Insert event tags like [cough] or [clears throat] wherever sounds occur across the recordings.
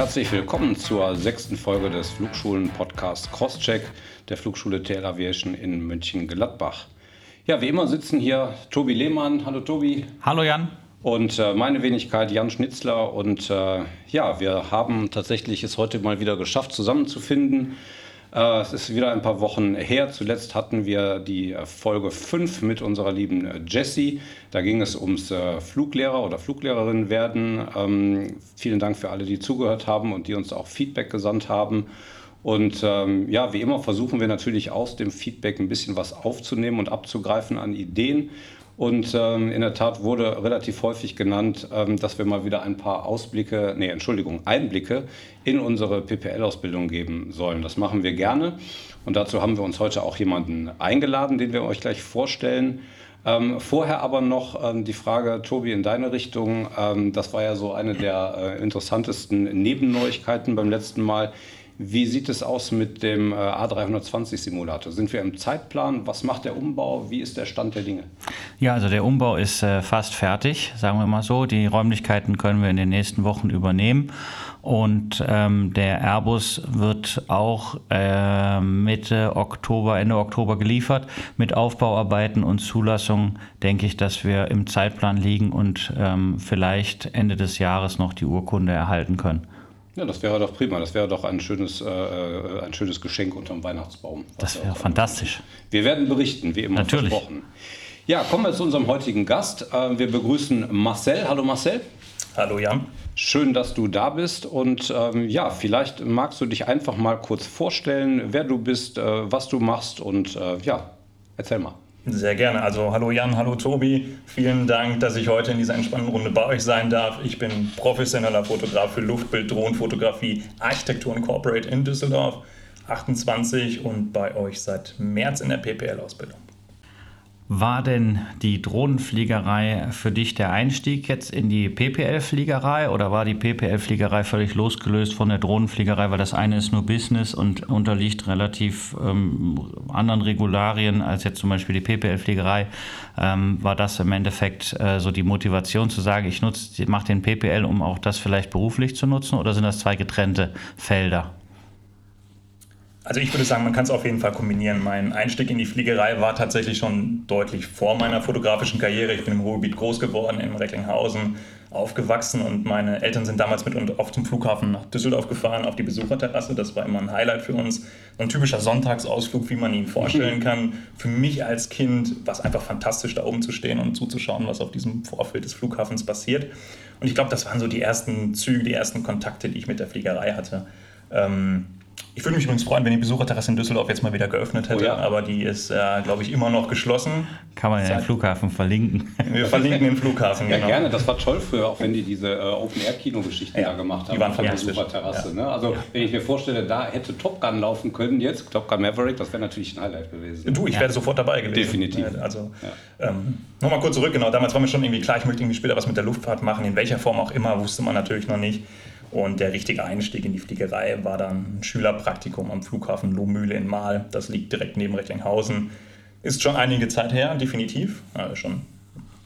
herzlich willkommen zur sechsten Folge des Flugschulen-Podcasts Crosscheck der Flugschule TL Aviation in München-Gladbach. Ja, wie immer sitzen hier Tobi Lehmann. Hallo Tobi. Hallo Jan. Und äh, meine Wenigkeit Jan Schnitzler. Und äh, ja, wir haben tatsächlich es heute mal wieder geschafft, zusammenzufinden. Äh, es ist wieder ein paar Wochen her. Zuletzt hatten wir die Folge 5 mit unserer lieben äh, Jessie. Da ging es ums äh, Fluglehrer oder Fluglehrerin werden. Ähm, vielen Dank für alle, die zugehört haben und die uns auch Feedback gesandt haben. Und ähm, ja, wie immer versuchen wir natürlich aus dem Feedback ein bisschen was aufzunehmen und abzugreifen an Ideen. Und ähm, in der Tat wurde relativ häufig genannt, ähm, dass wir mal wieder ein paar Ausblicke, nee, Entschuldigung, Einblicke in unsere PPL-Ausbildung geben sollen. Das machen wir gerne. Und dazu haben wir uns heute auch jemanden eingeladen, den wir euch gleich vorstellen. Ähm, vorher aber noch ähm, die Frage, Tobi, in deine Richtung. Ähm, das war ja so eine der äh, interessantesten Nebenneuigkeiten beim letzten Mal. Wie sieht es aus mit dem äh, A320-Simulator? Sind wir im Zeitplan? Was macht der Umbau? Wie ist der Stand der Dinge? Ja, also der Umbau ist äh, fast fertig, sagen wir mal so. Die Räumlichkeiten können wir in den nächsten Wochen übernehmen. Und ähm, der Airbus wird auch äh, Mitte Oktober, Ende Oktober geliefert. Mit Aufbauarbeiten und Zulassung denke ich, dass wir im Zeitplan liegen und ähm, vielleicht Ende des Jahres noch die Urkunde erhalten können. Ja, das wäre doch prima. Das wäre doch ein schönes, äh, äh ein schönes Geschenk unterm Weihnachtsbaum. Das wäre fantastisch. Wir werden berichten, wie immer Natürlich. versprochen. Ja, kommen wir zu unserem heutigen Gast. Äh, wir begrüßen Marcel. Hallo Marcel. Hallo Jan. Schön, dass du da bist. Und ähm, ja, vielleicht magst du dich einfach mal kurz vorstellen, wer du bist, äh, was du machst und äh, ja, erzähl mal. Sehr gerne. Also hallo Jan, hallo Tobi. Vielen Dank, dass ich heute in dieser entspannten Runde bei euch sein darf. Ich bin professioneller Fotograf für Luftbild, Drohnenfotografie, Architektur und Corporate in Düsseldorf, 28 und bei euch seit März in der PPL-Ausbildung. War denn die Drohnenfliegerei für dich der Einstieg jetzt in die PPL-Fliegerei oder war die PPL-Fliegerei völlig losgelöst von der Drohnenfliegerei, weil das eine ist nur Business und unterliegt relativ ähm, anderen Regularien als jetzt zum Beispiel die PPL-Fliegerei? Ähm, war das im Endeffekt äh, so die Motivation zu sagen, ich mache den PPL, um auch das vielleicht beruflich zu nutzen oder sind das zwei getrennte Felder? Also ich würde sagen, man kann es auf jeden Fall kombinieren. Mein Einstieg in die Fliegerei war tatsächlich schon deutlich vor meiner fotografischen Karriere. Ich bin im Ruhrgebiet groß geworden, in Recklinghausen aufgewachsen und meine Eltern sind damals mit uns oft zum Flughafen nach Düsseldorf gefahren, auf die Besucherterrasse. Das war immer ein Highlight für uns. ein typischer Sonntagsausflug, wie man ihn vorstellen [laughs] kann. Für mich als Kind war es einfach fantastisch, da oben zu stehen und zuzuschauen, was auf diesem Vorfeld des Flughafens passiert. Und ich glaube, das waren so die ersten Züge, die ersten Kontakte, die ich mit der Fliegerei hatte. Ähm, ich würde mich übrigens freuen, wenn die Besucherterrasse in Düsseldorf jetzt mal wieder geöffnet hätte, oh ja. aber die ist, äh, glaube ich, immer noch geschlossen. Kann man ja den Flughafen verlinken. Wir verlinken den Flughafen, ja, genau. gerne. Das war toll früher, auch wenn die diese äh, Open-Air-Kino-Geschichten ja, da gemacht haben. Die waren von der Besucherterrasse. Ja. Ne? Also, wenn ich mir vorstelle, da hätte Top Gun laufen können jetzt, Top Gun Maverick, das wäre natürlich ein Highlight gewesen. Du, ich wäre sofort dabei gewesen. Definitiv. Also, ähm, nochmal kurz zurück, genau. Damals war mir schon irgendwie klar, ich möchte irgendwie später was mit der Luftfahrt machen. In welcher Form auch immer, wusste man natürlich noch nicht. Und der richtige Einstieg in die Fliegerei war dann ein Schülerpraktikum am Flughafen Lohmühle in Mahl. Das liegt direkt neben Recklinghausen. Ist schon einige Zeit her, definitiv. Also schon ein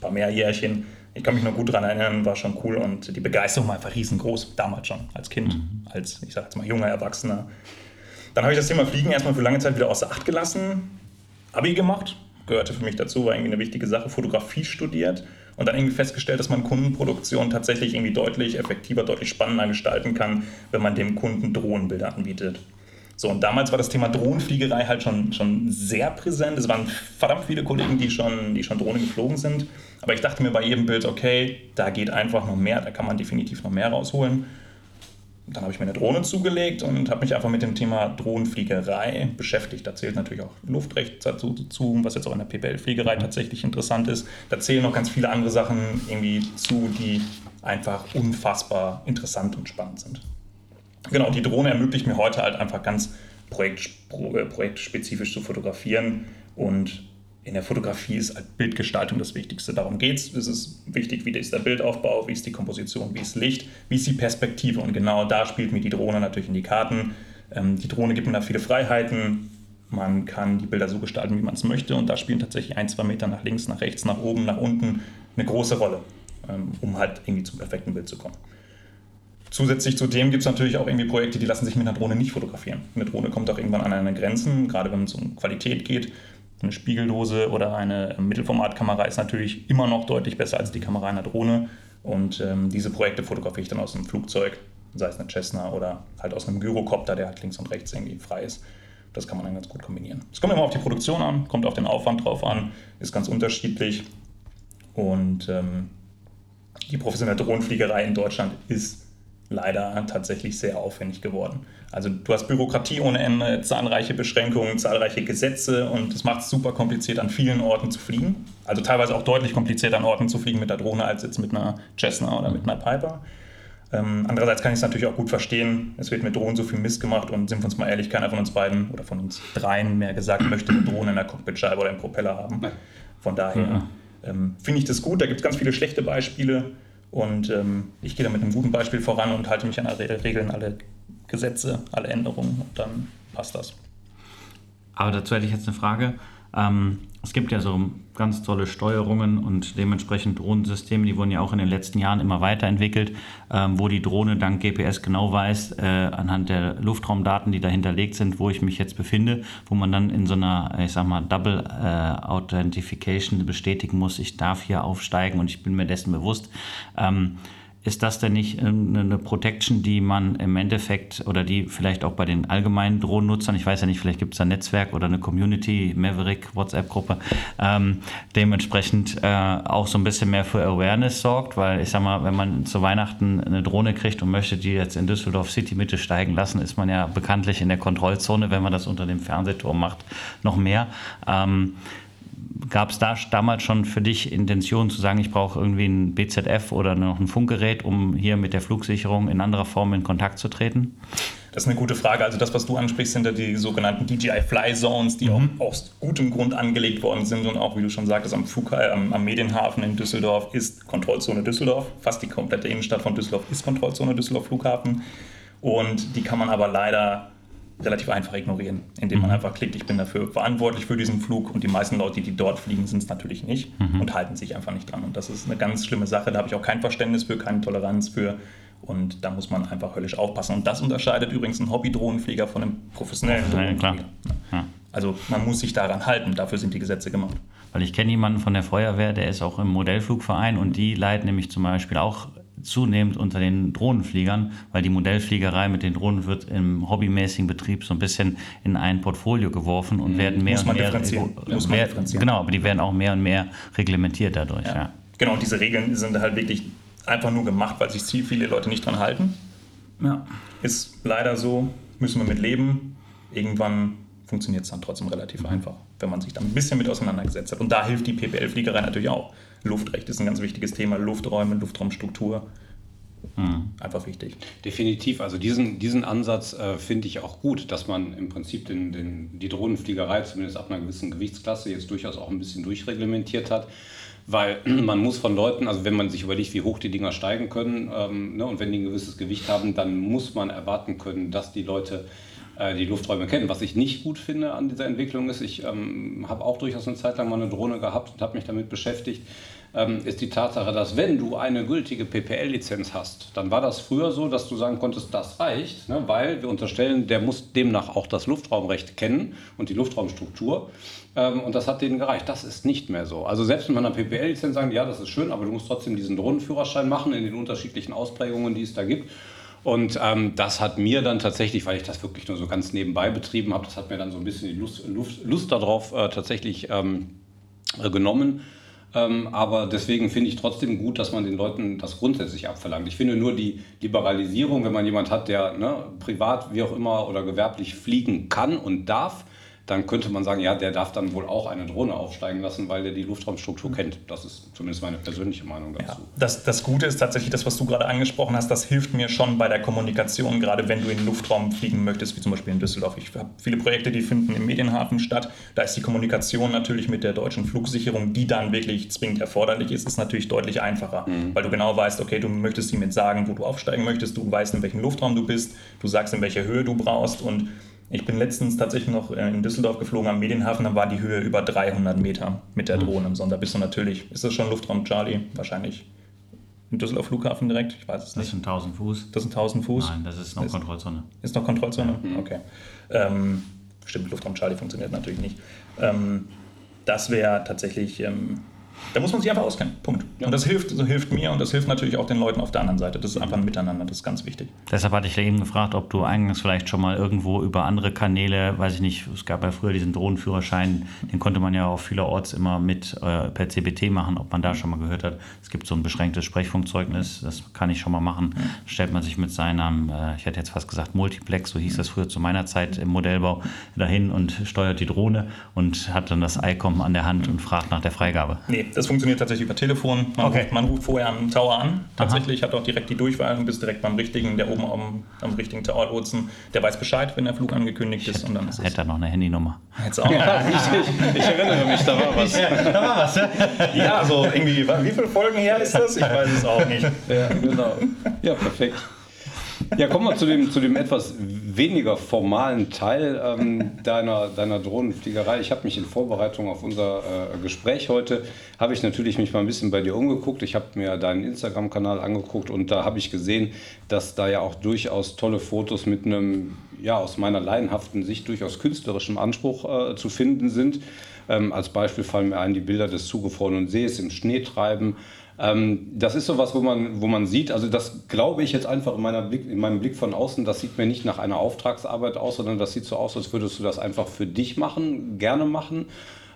paar mehr Jährchen. Ich kann mich noch gut daran erinnern, war schon cool und die Begeisterung war einfach riesengroß, damals schon, als Kind, mhm. als, ich sag jetzt mal, junger Erwachsener. Dann habe ich das Thema Fliegen erstmal für lange Zeit wieder außer Acht gelassen. Abi gemacht, gehörte für mich dazu, war irgendwie eine wichtige Sache. Fotografie studiert und dann irgendwie festgestellt, dass man Kundenproduktion tatsächlich irgendwie deutlich effektiver, deutlich spannender gestalten kann, wenn man dem Kunden Drohnenbilder anbietet. So, und damals war das Thema Drohnenfliegerei halt schon, schon sehr präsent. Es waren verdammt viele Kollegen, die schon, die schon Drohnen geflogen sind. Aber ich dachte mir bei jedem Bild, okay, da geht einfach noch mehr, da kann man definitiv noch mehr rausholen dann habe ich mir eine Drohne zugelegt und habe mich einfach mit dem Thema Drohnenfliegerei beschäftigt. Da zählt natürlich auch Luftrecht dazu, was jetzt auch in der PPL-Fliegerei tatsächlich interessant ist. Da zählen noch ganz viele andere Sachen irgendwie zu, die einfach unfassbar interessant und spannend sind. Genau, die Drohne ermöglicht mir heute halt einfach ganz äh, projektspezifisch zu fotografieren und in der Fotografie ist halt Bildgestaltung das Wichtigste. Darum geht es. Es ist wichtig, wie ist der Bildaufbau, wie ist die Komposition, wie ist Licht, wie ist die Perspektive. Und genau da spielt mir die Drohne natürlich in die Karten. Ähm, die Drohne gibt mir da viele Freiheiten. Man kann die Bilder so gestalten, wie man es möchte. Und da spielen tatsächlich ein, zwei Meter nach links, nach rechts, nach oben, nach unten eine große Rolle, ähm, um halt irgendwie zum perfekten Bild zu kommen. Zusätzlich zu dem gibt es natürlich auch irgendwie Projekte, die lassen sich mit einer Drohne nicht fotografieren. Eine Drohne kommt auch irgendwann an eine Grenzen, gerade wenn es um Qualität geht. Eine Spiegellose oder eine Mittelformatkamera ist natürlich immer noch deutlich besser als die Kamera einer Drohne. Und ähm, diese Projekte fotografiere ich dann aus einem Flugzeug, sei es eine Cessna oder halt aus einem Gyrocopter, der halt links und rechts irgendwie frei ist. Das kann man dann ganz gut kombinieren. Es kommt immer auf die Produktion an, kommt auf den Aufwand drauf an, ist ganz unterschiedlich. Und ähm, die professionelle Drohnenfliegerei in Deutschland ist leider tatsächlich sehr aufwendig geworden. Also du hast Bürokratie ohne Ende, zahlreiche Beschränkungen, zahlreiche Gesetze und es macht es super kompliziert, an vielen Orten zu fliegen. Also teilweise auch deutlich komplizierter an Orten zu fliegen mit der Drohne als jetzt mit einer Cessna oder mit einer Piper. Ähm, andererseits kann ich es natürlich auch gut verstehen. Es wird mit Drohnen so viel Mist gemacht und sind wir uns mal ehrlich, keiner von uns beiden oder von uns dreien mehr gesagt, möchte eine Drohne in der Cockpitscheibe oder im Propeller haben. Von daher ähm, finde ich das gut. Da gibt es ganz viele schlechte Beispiele. Und ähm, ich gehe da mit einem guten Beispiel voran und halte mich an alle Regeln, alle Gesetze, alle Änderungen und dann passt das. Aber dazu hätte ich jetzt eine Frage. Ähm, es gibt ja so ganz tolle Steuerungen und dementsprechend Drohnensysteme, die wurden ja auch in den letzten Jahren immer weiterentwickelt, ähm, wo die Drohne dank GPS genau weiß, äh, anhand der Luftraumdaten, die da hinterlegt sind, wo ich mich jetzt befinde, wo man dann in so einer, ich sag mal, Double äh, Authentification bestätigen muss, ich darf hier aufsteigen und ich bin mir dessen bewusst. Ähm, ist das denn nicht eine Protection, die man im Endeffekt oder die vielleicht auch bei den allgemeinen Drohnennutzern, ich weiß ja nicht, vielleicht gibt es ein Netzwerk oder eine Community, Maverick, WhatsApp-Gruppe, ähm, dementsprechend äh, auch so ein bisschen mehr für Awareness sorgt, weil ich sag mal, wenn man zu Weihnachten eine Drohne kriegt und möchte die jetzt in Düsseldorf City Mitte steigen lassen, ist man ja bekanntlich in der Kontrollzone, wenn man das unter dem Fernsehturm macht, noch mehr. Ähm, Gab es da damals schon für dich Intention zu sagen, ich brauche irgendwie ein BZF oder noch ein Funkgerät, um hier mit der Flugsicherung in anderer Form in Kontakt zu treten? Das ist eine gute Frage. Also das, was du ansprichst, sind ja die sogenannten DJI Fly Zones, die mhm. auch aus gutem Grund angelegt worden sind und auch, wie du schon sagtest, am, Flug, äh, am Medienhafen in Düsseldorf ist Kontrollzone Düsseldorf. Fast die komplette Innenstadt von Düsseldorf ist Kontrollzone Düsseldorf Flughafen. Und die kann man aber leider relativ einfach ignorieren, indem man mhm. einfach klickt, ich bin dafür verantwortlich für diesen Flug und die meisten Leute, die dort fliegen, sind es natürlich nicht mhm. und halten sich einfach nicht dran. Und das ist eine ganz schlimme Sache, da habe ich auch kein Verständnis für, keine Toleranz für und da muss man einfach höllisch aufpassen. Und das unterscheidet übrigens einen Hobby-Drohnenflieger von einem professionellen Drohnenflieger. Ja, also man muss sich daran halten, dafür sind die Gesetze gemacht. Weil ich kenne jemanden von der Feuerwehr, der ist auch im Modellflugverein und die leiten nämlich zum Beispiel auch zunehmend unter den Drohnenfliegern, weil die Modellfliegerei mit den Drohnen wird im hobbymäßigen Betrieb so ein bisschen in ein Portfolio geworfen und mhm. werden mehr Muss man und mehr. Differenzieren. Muss differenzieren. Genau, aber die werden auch mehr und mehr reglementiert dadurch. Ja. Ja. Genau, und diese Regeln sind halt wirklich einfach nur gemacht, weil sich viele Leute nicht dran halten. Ja. Ist leider so, müssen wir mit leben. Irgendwann funktioniert es dann trotzdem relativ mhm. einfach, wenn man sich dann ein bisschen mit auseinandergesetzt hat. Und da hilft die PPL-Fliegerei natürlich auch. Luftrecht ist ein ganz wichtiges Thema, Lufträume, Luftraumstruktur. Mhm. Einfach wichtig. Definitiv. Also diesen, diesen Ansatz äh, finde ich auch gut, dass man im Prinzip den, den, die Drohnenfliegerei zumindest ab einer gewissen Gewichtsklasse jetzt durchaus auch ein bisschen durchreglementiert hat. Weil [clears throat] man muss von Leuten, also wenn man sich überlegt, wie hoch die Dinger steigen können ähm, ne, und wenn die ein gewisses Gewicht haben, dann muss man erwarten können, dass die Leute äh, die Lufträume kennen. Was ich nicht gut finde an dieser Entwicklung ist, ich ähm, habe auch durchaus eine Zeit lang mal eine Drohne gehabt und habe mich damit beschäftigt, ist die Tatsache, dass wenn du eine gültige PPL-Lizenz hast, dann war das früher so, dass du sagen konntest, das reicht, ne, weil wir unterstellen, der muss demnach auch das Luftraumrecht kennen und die Luftraumstruktur. Ähm, und das hat denen gereicht. Das ist nicht mehr so. Also selbst mit einer PPL-Lizenz sagen, ja, das ist schön, aber du musst trotzdem diesen Drohnenführerschein machen in den unterschiedlichen Ausprägungen, die es da gibt. Und ähm, das hat mir dann tatsächlich, weil ich das wirklich nur so ganz nebenbei betrieben habe, das hat mir dann so ein bisschen die Lust, Lust, Lust darauf äh, tatsächlich ähm, äh, genommen. Ähm, aber deswegen finde ich trotzdem gut, dass man den Leuten das grundsätzlich abverlangt. Ich finde nur die Liberalisierung, wenn man jemand hat, der ne, privat, wie auch immer oder gewerblich fliegen kann und darf, dann könnte man sagen, ja, der darf dann wohl auch eine Drohne aufsteigen lassen, weil der die Luftraumstruktur mhm. kennt. Das ist zumindest meine persönliche Meinung dazu. Ja, das, das Gute ist tatsächlich das, was du gerade angesprochen hast, das hilft mir schon bei der Kommunikation, gerade wenn du in den Luftraum fliegen möchtest, wie zum Beispiel in Düsseldorf. Ich habe viele Projekte, die finden im Medienhafen statt. Da ist die Kommunikation natürlich mit der deutschen Flugsicherung, die dann wirklich zwingend erforderlich ist, ist natürlich deutlich einfacher, mhm. weil du genau weißt, okay, du möchtest ihm jetzt sagen, wo du aufsteigen möchtest, du weißt, in welchem Luftraum du bist, du sagst, in welcher Höhe du brauchst und ich bin letztens tatsächlich noch äh, in Düsseldorf geflogen am Medienhafen, da war die Höhe über 300 Meter mit der hm. Drohne. Und da bist du natürlich, ist das schon Luftraum Charlie? Wahrscheinlich Im Düsseldorf Flughafen direkt? Ich weiß es Das nicht. sind 1000 Fuß. Das sind 1000 Fuß? Nein, das ist noch Ist- Kontrollzone. Ist noch Kontrollzone? Okay. Ähm, stimmt, Luftraum Charlie funktioniert natürlich nicht. Ähm, das wäre tatsächlich, ähm, da muss man sich einfach auskennen. Punkt. Und das hilft, so hilft mir und das hilft natürlich auch den Leuten auf der anderen Seite. Das ist einfach ein Miteinander, das ist ganz wichtig. Deshalb hatte ich eben gefragt, ob du eingangs vielleicht schon mal irgendwo über andere Kanäle, weiß ich nicht, es gab ja früher diesen Drohnenführerschein, den konnte man ja auch vielerorts immer mit äh, per CBT machen, ob man da schon mal gehört hat. Es gibt so ein beschränktes Sprechfunkzeugnis, das kann ich schon mal machen. Stellt man sich mit seinem, äh, ich hätte jetzt fast gesagt Multiplex, so hieß das früher zu meiner Zeit im Modellbau, dahin und steuert die Drohne und hat dann das ICOM an der Hand und fragt nach der Freigabe. Nee, das funktioniert tatsächlich über Telefon. Man, Okay. ruft, man ruft vorher am Tower an. Tatsächlich hat auch direkt die Durchwahl und bist direkt beim richtigen, der oben am, am richtigen Tower lotsen. Der weiß Bescheid, wenn der Flug angekündigt ist. Und dann ist es Hätte er noch eine Handynummer. jetzt auch. Richtig, ich erinnere mich, da war was. [laughs] da war was, ja? Ja, also irgendwie, wie viele Folgen her ist das? Ich weiß es auch nicht. Ja, genau. Ja, perfekt. Ja, kommen wir zu dem, zu dem etwas weniger formalen Teil ähm, deiner, deiner Drohnenfliegerei. Ich habe mich in Vorbereitung auf unser äh, Gespräch heute, habe ich natürlich mich mal ein bisschen bei dir umgeguckt. Ich habe mir deinen Instagram-Kanal angeguckt und da habe ich gesehen, dass da ja auch durchaus tolle Fotos mit einem, ja, aus meiner laienhaften Sicht durchaus künstlerischem Anspruch äh, zu finden sind. Ähm, als Beispiel fallen mir ein die Bilder des zugefrorenen Sees im Schneetreiben. Ähm, das ist sowas, wo man, wo man sieht, also das glaube ich jetzt einfach in, meiner Blick, in meinem Blick von außen, das sieht mir nicht nach einer Auftragsarbeit aus, sondern das sieht so aus, als würdest du das einfach für dich machen, gerne machen.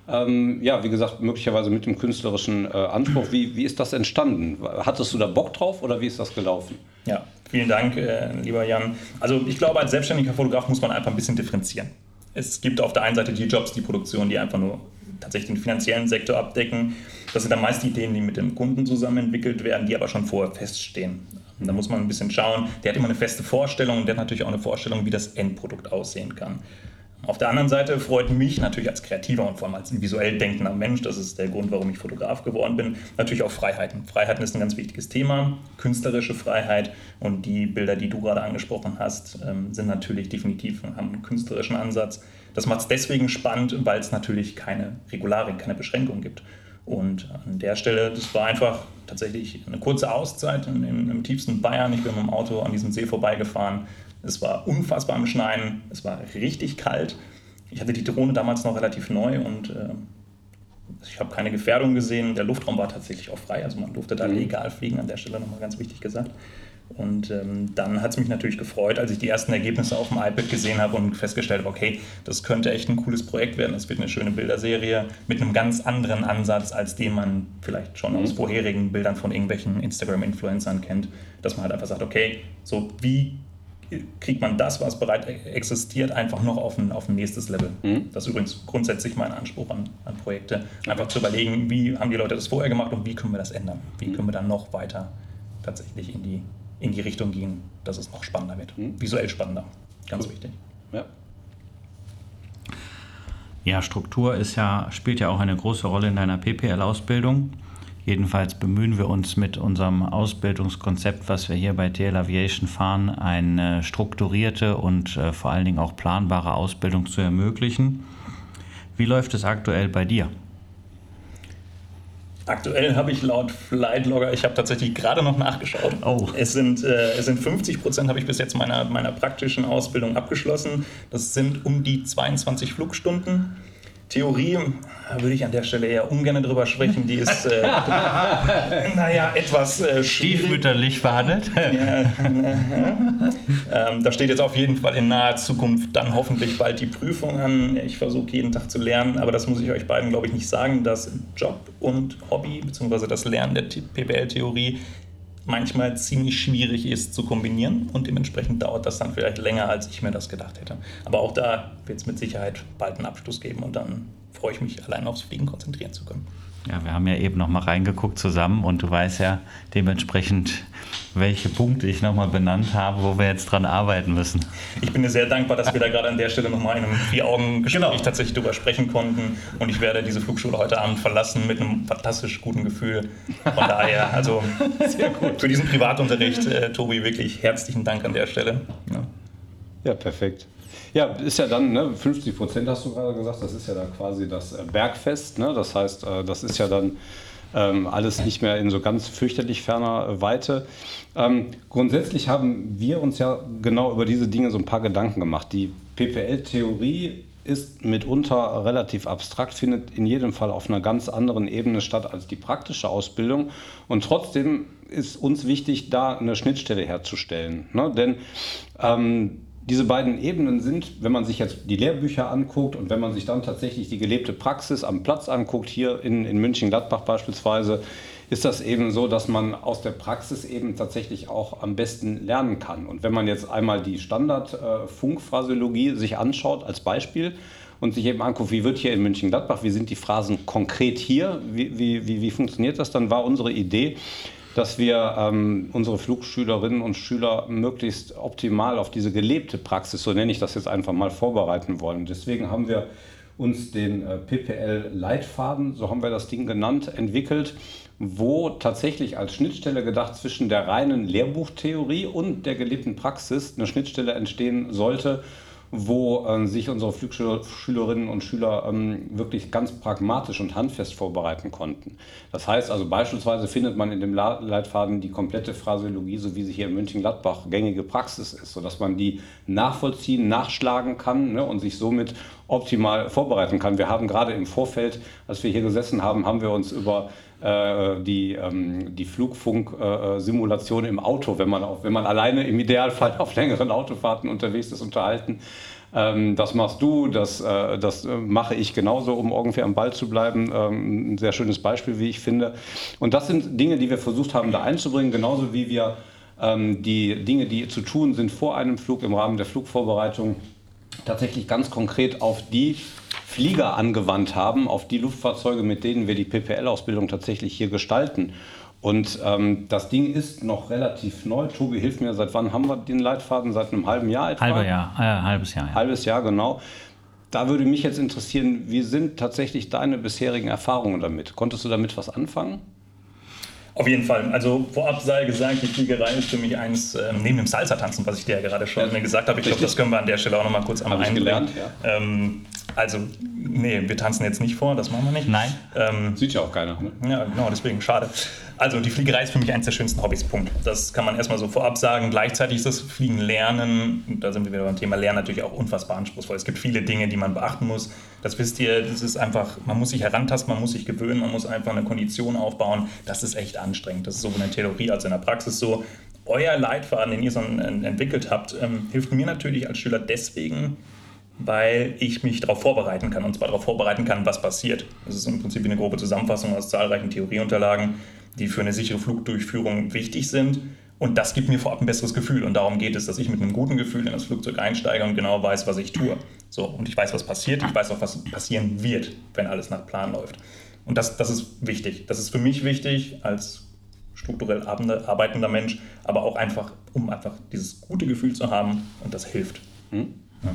Ähm, ja, wie gesagt, möglicherweise mit dem künstlerischen äh, Anspruch. Wie, wie ist das entstanden? Hattest du da Bock drauf oder wie ist das gelaufen? Ja, vielen Dank, äh, lieber Jan. Also ich glaube, als selbstständiger Fotograf muss man einfach ein bisschen differenzieren. Es gibt auf der einen Seite die Jobs, die Produktion, die einfach nur tatsächlich den finanziellen Sektor abdecken. Das sind dann meist Ideen, die mit dem Kunden zusammen entwickelt werden, die aber schon vorher feststehen. Und da muss man ein bisschen schauen. Der hat immer eine feste Vorstellung und der hat natürlich auch eine Vorstellung, wie das Endprodukt aussehen kann. Auf der anderen Seite freut mich natürlich als kreativer und vor allem als visuell denkender Mensch, das ist der Grund, warum ich Fotograf geworden bin, natürlich auch Freiheiten. Freiheiten ist ein ganz wichtiges Thema, künstlerische Freiheit und die Bilder, die du gerade angesprochen hast, ähm, sind natürlich definitiv, haben einen künstlerischen Ansatz. Das macht es deswegen spannend, weil es natürlich keine Regularien, keine Beschränkungen gibt. Und an der Stelle, das war einfach tatsächlich eine kurze Auszeit in, in, im tiefsten Bayern. Ich bin mit dem Auto an diesem See vorbeigefahren. Es war unfassbar im Schneien. Es war richtig kalt. Ich hatte die Drohne damals noch relativ neu und äh, ich habe keine Gefährdung gesehen. Der Luftraum war tatsächlich auch frei. Also man durfte da legal fliegen, an der Stelle nochmal ganz wichtig gesagt. Und ähm, dann hat es mich natürlich gefreut, als ich die ersten Ergebnisse auf dem iPad gesehen habe und festgestellt habe, okay, das könnte echt ein cooles Projekt werden. Das wird eine schöne Bilderserie mit einem ganz anderen Ansatz, als den man vielleicht schon aus vorherigen Bildern von irgendwelchen Instagram-Influencern kennt. Dass man halt einfach sagt, okay, so wie kriegt man das, was bereits existiert, einfach noch auf ein, auf ein nächstes Level. Das ist übrigens grundsätzlich mein Anspruch an, an Projekte. Einfach zu überlegen, wie haben die Leute das vorher gemacht und wie können wir das ändern? Wie können wir dann noch weiter tatsächlich in die, in die Richtung gehen, dass es noch spannender wird. Visuell spannender. Ganz wichtig. Ja. Ja, Struktur ist ja, spielt ja auch eine große Rolle in deiner PPL-Ausbildung. Jedenfalls bemühen wir uns mit unserem Ausbildungskonzept, was wir hier bei TL Aviation fahren, eine strukturierte und äh, vor allen Dingen auch planbare Ausbildung zu ermöglichen. Wie läuft es aktuell bei dir? Aktuell habe ich laut Flightlogger, ich habe tatsächlich gerade noch nachgeschaut. Oh. Es sind, äh, es sind 50 Prozent, habe ich bis jetzt meiner, meiner praktischen Ausbildung abgeschlossen. Das sind um die 22 Flugstunden. Theorie äh, würde ich an der Stelle eher ungern drüber sprechen. Die ist, äh, [laughs] naja, etwas äh, schwierig. Stiefmütterlich behandelt? Ähm, da steht jetzt auf jeden Fall in naher Zukunft dann hoffentlich bald die Prüfung an. Ich versuche jeden Tag zu lernen, aber das muss ich euch beiden, glaube ich, nicht sagen, dass Job und Hobby bzw. das Lernen der PBL-Theorie manchmal ziemlich schwierig ist zu kombinieren und dementsprechend dauert das dann vielleicht länger, als ich mir das gedacht hätte. Aber auch da wird es mit Sicherheit bald einen Abschluss geben und dann freue ich mich, allein aufs Fliegen konzentrieren zu können. Ja, wir haben ja eben noch mal reingeguckt zusammen und du weißt ja dementsprechend, welche Punkte ich noch mal benannt habe, wo wir jetzt dran arbeiten müssen. Ich bin dir sehr dankbar, dass wir da gerade an der Stelle nochmal in einem Vier-Augen-Gespräch Genau. tatsächlich drüber sprechen konnten. Und ich werde diese Flugschule heute Abend verlassen mit einem fantastisch guten Gefühl. Von daher, also [laughs] für diesen Privatunterricht, äh, Tobi, wirklich herzlichen Dank an der Stelle. Ja. Ja, perfekt. Ja, ist ja dann, ne, 50 Prozent hast du gerade gesagt, das ist ja dann quasi das äh, Bergfest. Ne? Das heißt, äh, das ist ja dann ähm, alles nicht mehr in so ganz fürchterlich ferner Weite. Ähm, grundsätzlich haben wir uns ja genau über diese Dinge so ein paar Gedanken gemacht. Die PPL-Theorie ist mitunter relativ abstrakt, findet in jedem Fall auf einer ganz anderen Ebene statt als die praktische Ausbildung. Und trotzdem ist uns wichtig, da eine Schnittstelle herzustellen. Ne? Denn ähm, diese beiden Ebenen sind, wenn man sich jetzt die Lehrbücher anguckt und wenn man sich dann tatsächlich die gelebte Praxis am Platz anguckt, hier in, in München-Gladbach beispielsweise, ist das eben so, dass man aus der Praxis eben tatsächlich auch am besten lernen kann. Und wenn man jetzt einmal die Standard-Funkphraseologie sich anschaut als Beispiel und sich eben anguckt, wie wird hier in München-Gladbach, wie sind die Phrasen konkret hier, wie, wie, wie, wie funktioniert das, dann war unsere Idee, dass wir ähm, unsere Flugschülerinnen und Schüler möglichst optimal auf diese gelebte Praxis, so nenne ich das jetzt einfach mal, vorbereiten wollen. Deswegen haben wir uns den äh, PPL-Leitfaden, so haben wir das Ding genannt, entwickelt wo tatsächlich als Schnittstelle gedacht zwischen der reinen Lehrbuchtheorie und der gelebten Praxis eine Schnittstelle entstehen sollte, wo äh, sich unsere Flugschülerinnen und Schüler ähm, wirklich ganz pragmatisch und handfest vorbereiten konnten. Das heißt also beispielsweise findet man in dem Leitfaden die komplette Phraseologie, so wie sie hier in München-Gladbach gängige Praxis ist, sodass man die nachvollziehen, nachschlagen kann ne, und sich somit optimal vorbereiten kann. Wir haben gerade im Vorfeld, als wir hier gesessen haben, haben wir uns über die, ähm, die Flugfunk-Simulation im Auto, wenn man, auch, wenn man alleine im Idealfall auf längeren Autofahrten unterwegs ist, unterhalten. Ähm, das machst du, das, äh, das mache ich genauso, um irgendwie am Ball zu bleiben. Ähm, ein sehr schönes Beispiel, wie ich finde. Und das sind Dinge, die wir versucht haben, da einzubringen, genauso wie wir ähm, die Dinge, die zu tun sind vor einem Flug im Rahmen der Flugvorbereitung, tatsächlich ganz konkret auf die Flieger angewandt haben, auf die Luftfahrzeuge, mit denen wir die PPL-Ausbildung tatsächlich hier gestalten. Und ähm, das Ding ist noch relativ neu. Tobi, hilf mir, seit wann haben wir den Leitfaden? Seit einem halben Jahr etwa? Halber Jahr, äh, halbes Jahr. Ja. Halbes Jahr, genau. Da würde mich jetzt interessieren, wie sind tatsächlich deine bisherigen Erfahrungen damit? Konntest du damit was anfangen? Auf jeden Fall. Also vorab sei gesagt, die Fliegerei ist für mich eins, äh, neben dem Salsa-Tanzen, was ich dir ja gerade schon ja, gesagt habe. Ich glaube, das können wir an der Stelle auch noch mal kurz einmal einbringen. Ja. Ähm, also, nee, wir tanzen jetzt nicht vor, das machen wir nicht. Nein. Ähm, Sieht ja auch keiner. Ne? Ja, genau, deswegen schade. Also, die Fliegerei ist für mich eines der schönsten Hobbys, Punkt. Das kann man erstmal so vorab sagen. Gleichzeitig ist das Fliegen lernen, da sind wir wieder beim Thema Lernen, natürlich auch unfassbar anspruchsvoll. Es gibt viele Dinge, die man beachten muss. Das wisst ihr, das ist einfach, man muss sich herantasten, man muss sich gewöhnen, man muss einfach eine Kondition aufbauen. Das ist echt anstrengend. Das ist sowohl in der Theorie als auch in der Praxis so. Euer Leitfaden, den ihr so entwickelt habt, ähm, hilft mir natürlich als Schüler deswegen, weil ich mich darauf vorbereiten kann. Und zwar darauf vorbereiten kann, was passiert. Das ist im Prinzip eine grobe Zusammenfassung aus zahlreichen Theorieunterlagen, die für eine sichere Flugdurchführung wichtig sind. Und das gibt mir vorab ein besseres Gefühl. Und darum geht es, dass ich mit einem guten Gefühl in das Flugzeug einsteige und genau weiß, was ich tue. So, und ich weiß, was passiert. Ich weiß auch, was passieren wird, wenn alles nach Plan läuft. Und das, das ist wichtig. Das ist für mich wichtig als strukturell arbeitender Mensch, aber auch einfach, um einfach dieses gute Gefühl zu haben und das hilft. Hm? Ja.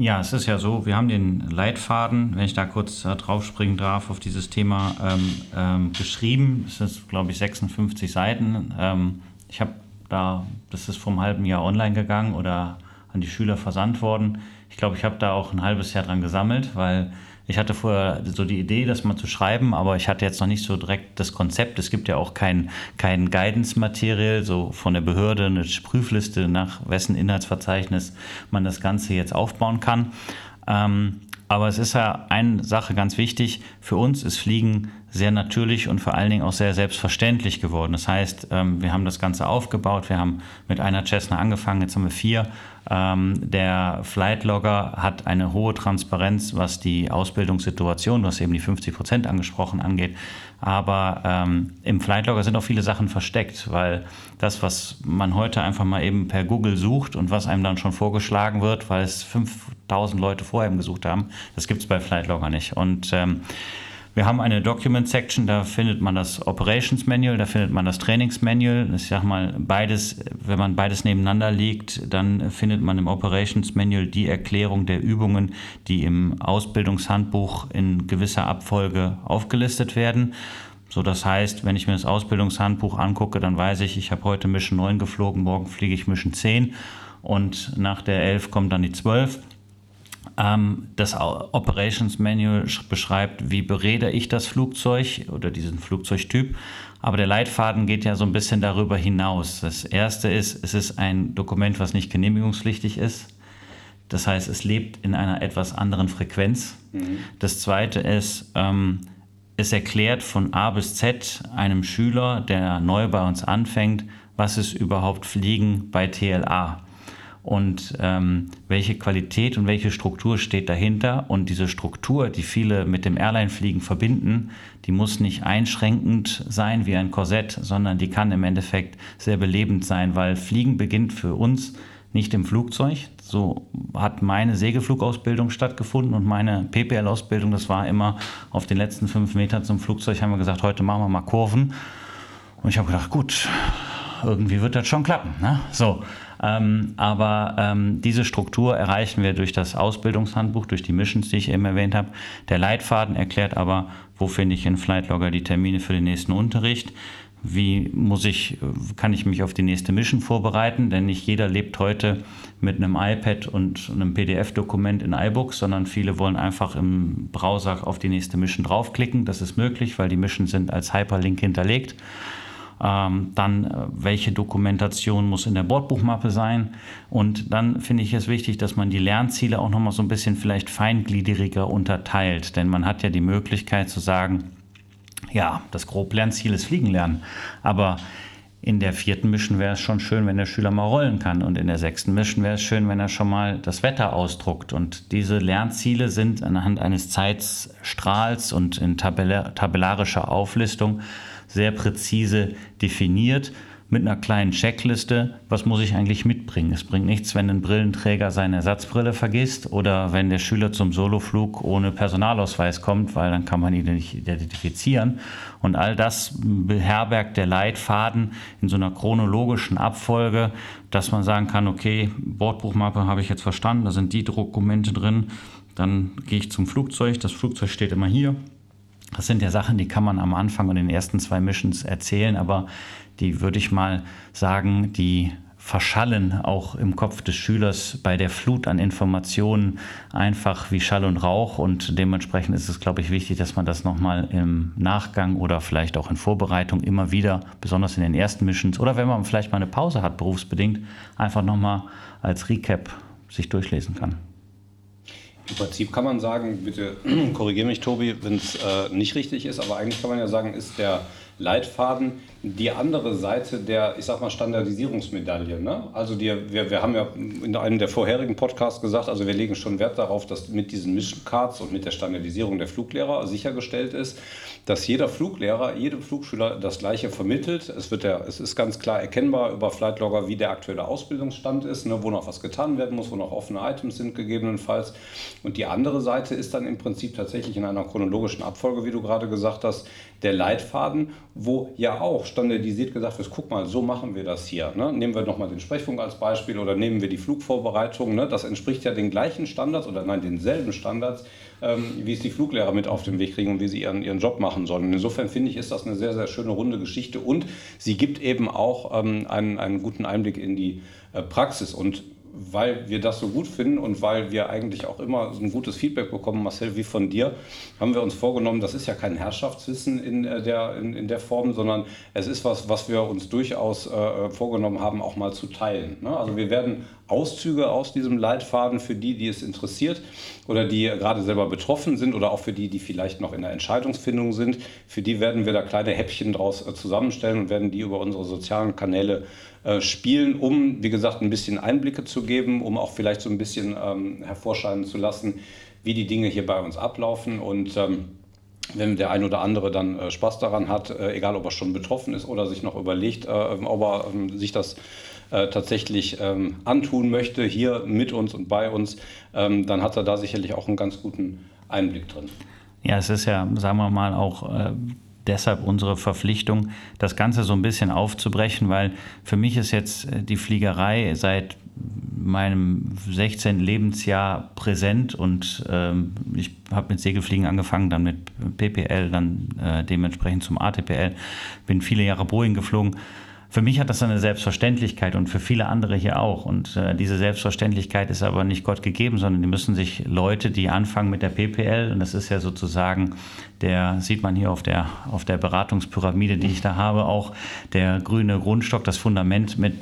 Ja, es ist ja so, wir haben den Leitfaden, wenn ich da kurz äh, draufspringen darf, auf dieses Thema ähm, ähm, geschrieben. Es ist, glaube ich, 56 Seiten. Ähm, ich habe da, das ist vom halben Jahr online gegangen oder an die Schüler versandt worden. Ich glaube, ich habe da auch ein halbes Jahr dran gesammelt, weil ich hatte vorher so die Idee, das mal zu schreiben, aber ich hatte jetzt noch nicht so direkt das Konzept. Es gibt ja auch kein, kein Guidance-Material, so von der Behörde, eine Prüfliste, nach wessen Inhaltsverzeichnis man das Ganze jetzt aufbauen kann. Ähm, aber es ist ja eine Sache ganz wichtig. Für uns ist Fliegen sehr natürlich und vor allen Dingen auch sehr selbstverständlich geworden. Das heißt, ähm, wir haben das Ganze aufgebaut. Wir haben mit einer Cessna angefangen, jetzt haben wir vier. Ähm, der Flightlogger hat eine hohe Transparenz, was die Ausbildungssituation, du hast eben die 50 Prozent angesprochen, angeht. Aber ähm, im Flightlogger sind auch viele Sachen versteckt, weil das, was man heute einfach mal eben per Google sucht und was einem dann schon vorgeschlagen wird, weil es 5000 Leute vorher gesucht haben, das gibt es bei Flightlogger nicht. Und ähm, wir haben eine Document Section, da findet man das Operations Manual, da findet man das Trainings Manual. Ich sag mal, beides, wenn man beides nebeneinander liegt, dann findet man im Operations Manual die Erklärung der Übungen, die im Ausbildungshandbuch in gewisser Abfolge aufgelistet werden. So, das heißt, wenn ich mir das Ausbildungshandbuch angucke, dann weiß ich, ich habe heute Mission 9 geflogen, morgen fliege ich Mission 10 und nach der 11 kommt dann die 12. Ähm, das Operations Manual beschreibt, wie berede ich das Flugzeug oder diesen Flugzeugtyp. Aber der Leitfaden geht ja so ein bisschen darüber hinaus. Das erste ist, es ist ein Dokument, was nicht genehmigungspflichtig ist. Das heißt, es lebt in einer etwas anderen Frequenz. Mhm. Das zweite ist, ähm, es erklärt von A bis Z einem Schüler, der neu bei uns anfängt, was ist überhaupt Fliegen bei TLA und ähm, welche Qualität und welche Struktur steht dahinter. Und diese Struktur, die viele mit dem Airline-Fliegen verbinden, die muss nicht einschränkend sein wie ein Korsett, sondern die kann im Endeffekt sehr belebend sein, weil Fliegen beginnt für uns nicht im Flugzeug. So hat meine Segelflugausbildung stattgefunden und meine PPL-Ausbildung, das war immer auf den letzten fünf Metern zum Flugzeug, haben wir gesagt, heute machen wir mal Kurven. Und ich habe gedacht, gut, irgendwie wird das schon klappen. Ne? So, ähm, aber ähm, diese Struktur erreichen wir durch das Ausbildungshandbuch, durch die Missions, die ich eben erwähnt habe. Der Leitfaden erklärt aber, wo finde ich in Flightlogger die Termine für den nächsten Unterricht wie muss ich, kann ich mich auf die nächste Mission vorbereiten, denn nicht jeder lebt heute mit einem iPad und einem PDF-Dokument in iBooks, sondern viele wollen einfach im Browser auf die nächste Mission draufklicken. Das ist möglich, weil die Missions sind als Hyperlink hinterlegt. Ähm, dann, äh, welche Dokumentation muss in der Bordbuchmappe sein? Und dann finde ich es wichtig, dass man die Lernziele auch nochmal so ein bisschen vielleicht feingliedriger unterteilt, denn man hat ja die Möglichkeit zu sagen, ja, das Groblernziel ist Fliegen lernen. Aber in der vierten Mission wäre es schon schön, wenn der Schüler mal rollen kann. Und in der sechsten Mission wäre es schön, wenn er schon mal das Wetter ausdruckt. Und diese Lernziele sind anhand eines Zeitstrahls und in tabellarischer Auflistung sehr präzise definiert mit einer kleinen Checkliste, was muss ich eigentlich mitbringen. Es bringt nichts, wenn ein Brillenträger seine Ersatzbrille vergisst oder wenn der Schüler zum Soloflug ohne Personalausweis kommt, weil dann kann man ihn nicht identifizieren. Und all das beherbergt der Leitfaden in so einer chronologischen Abfolge, dass man sagen kann, okay, Bordbuchmappe habe ich jetzt verstanden, da sind die Dokumente drin, dann gehe ich zum Flugzeug, das Flugzeug steht immer hier. Das sind ja Sachen, die kann man am Anfang und in den ersten zwei Missions erzählen, aber die würde ich mal sagen, die verschallen auch im Kopf des Schülers bei der Flut an Informationen einfach wie Schall und Rauch und dementsprechend ist es, glaube ich, wichtig, dass man das nochmal im Nachgang oder vielleicht auch in Vorbereitung immer wieder, besonders in den ersten Missions oder wenn man vielleicht mal eine Pause hat, berufsbedingt, einfach nochmal als Recap sich durchlesen kann. Im Prinzip kann man sagen, bitte [clears throat] korrigiere mich, Tobi, wenn es äh, nicht richtig ist, aber eigentlich kann man ja sagen, ist der Leitfaden die andere Seite der, ich sag mal, Standardisierungsmedaille. Ne? Also die, wir, wir haben ja in einem der vorherigen Podcasts gesagt, also wir legen schon Wert darauf, dass mit diesen Mission Cards und mit der Standardisierung der Fluglehrer sichergestellt ist, dass jeder Fluglehrer, jedem Flugschüler das Gleiche vermittelt. Es, wird der, es ist ganz klar erkennbar über Flightlogger, wie der aktuelle Ausbildungsstand ist, ne, wo noch was getan werden muss, wo noch offene Items sind gegebenenfalls. Und die andere Seite ist dann im Prinzip tatsächlich in einer chronologischen Abfolge, wie du gerade gesagt hast, der Leitfaden, wo ja auch standardisiert gesagt wird, guck mal, so machen wir das hier. Ne? Nehmen wir nochmal den Sprechfunk als Beispiel oder nehmen wir die Flugvorbereitung. Ne? Das entspricht ja den gleichen Standards oder nein, denselben Standards, ähm, wie es die Fluglehrer mit auf den Weg kriegen und wie sie ihren, ihren Job machen sollen. Insofern finde ich, ist das eine sehr, sehr schöne runde Geschichte und sie gibt eben auch ähm, einen, einen guten Einblick in die äh, Praxis. Und weil wir das so gut finden und weil wir eigentlich auch immer so ein gutes Feedback bekommen, Marcel, wie von dir, haben wir uns vorgenommen, das ist ja kein Herrschaftswissen in äh, der, in, in der Form, sondern es ist was, was wir uns durchaus äh, vorgenommen haben, auch mal zu teilen. Ne? Also wir werden Auszüge aus diesem Leitfaden für die, die es interessiert oder die gerade selber betroffen sind oder auch für die, die vielleicht noch in der Entscheidungsfindung sind. Für die werden wir da kleine Häppchen draus äh, zusammenstellen und werden die über unsere sozialen Kanäle äh, spielen, um, wie gesagt, ein bisschen Einblicke zu geben, um auch vielleicht so ein bisschen ähm, hervorscheinen zu lassen, wie die Dinge hier bei uns ablaufen und ähm, wenn der ein oder andere dann äh, Spaß daran hat, äh, egal ob er schon betroffen ist oder sich noch überlegt, äh, ob er ähm, sich das äh, tatsächlich ähm, antun möchte, hier mit uns und bei uns, ähm, dann hat er da sicherlich auch einen ganz guten Einblick drin. Ja, es ist ja, sagen wir mal, auch äh, deshalb unsere Verpflichtung, das Ganze so ein bisschen aufzubrechen, weil für mich ist jetzt äh, die Fliegerei seit meinem 16. Lebensjahr präsent und ähm, ich habe mit Segelfliegen angefangen, dann mit PPL, dann äh, dementsprechend zum ATPL, bin viele Jahre Boeing geflogen für mich hat das eine Selbstverständlichkeit und für viele andere hier auch. Und äh, diese Selbstverständlichkeit ist aber nicht Gott gegeben, sondern die müssen sich Leute, die anfangen mit der PPL, und das ist ja sozusagen der, sieht man hier auf der, auf der Beratungspyramide, die ich da habe, auch der grüne Grundstock, das Fundament mit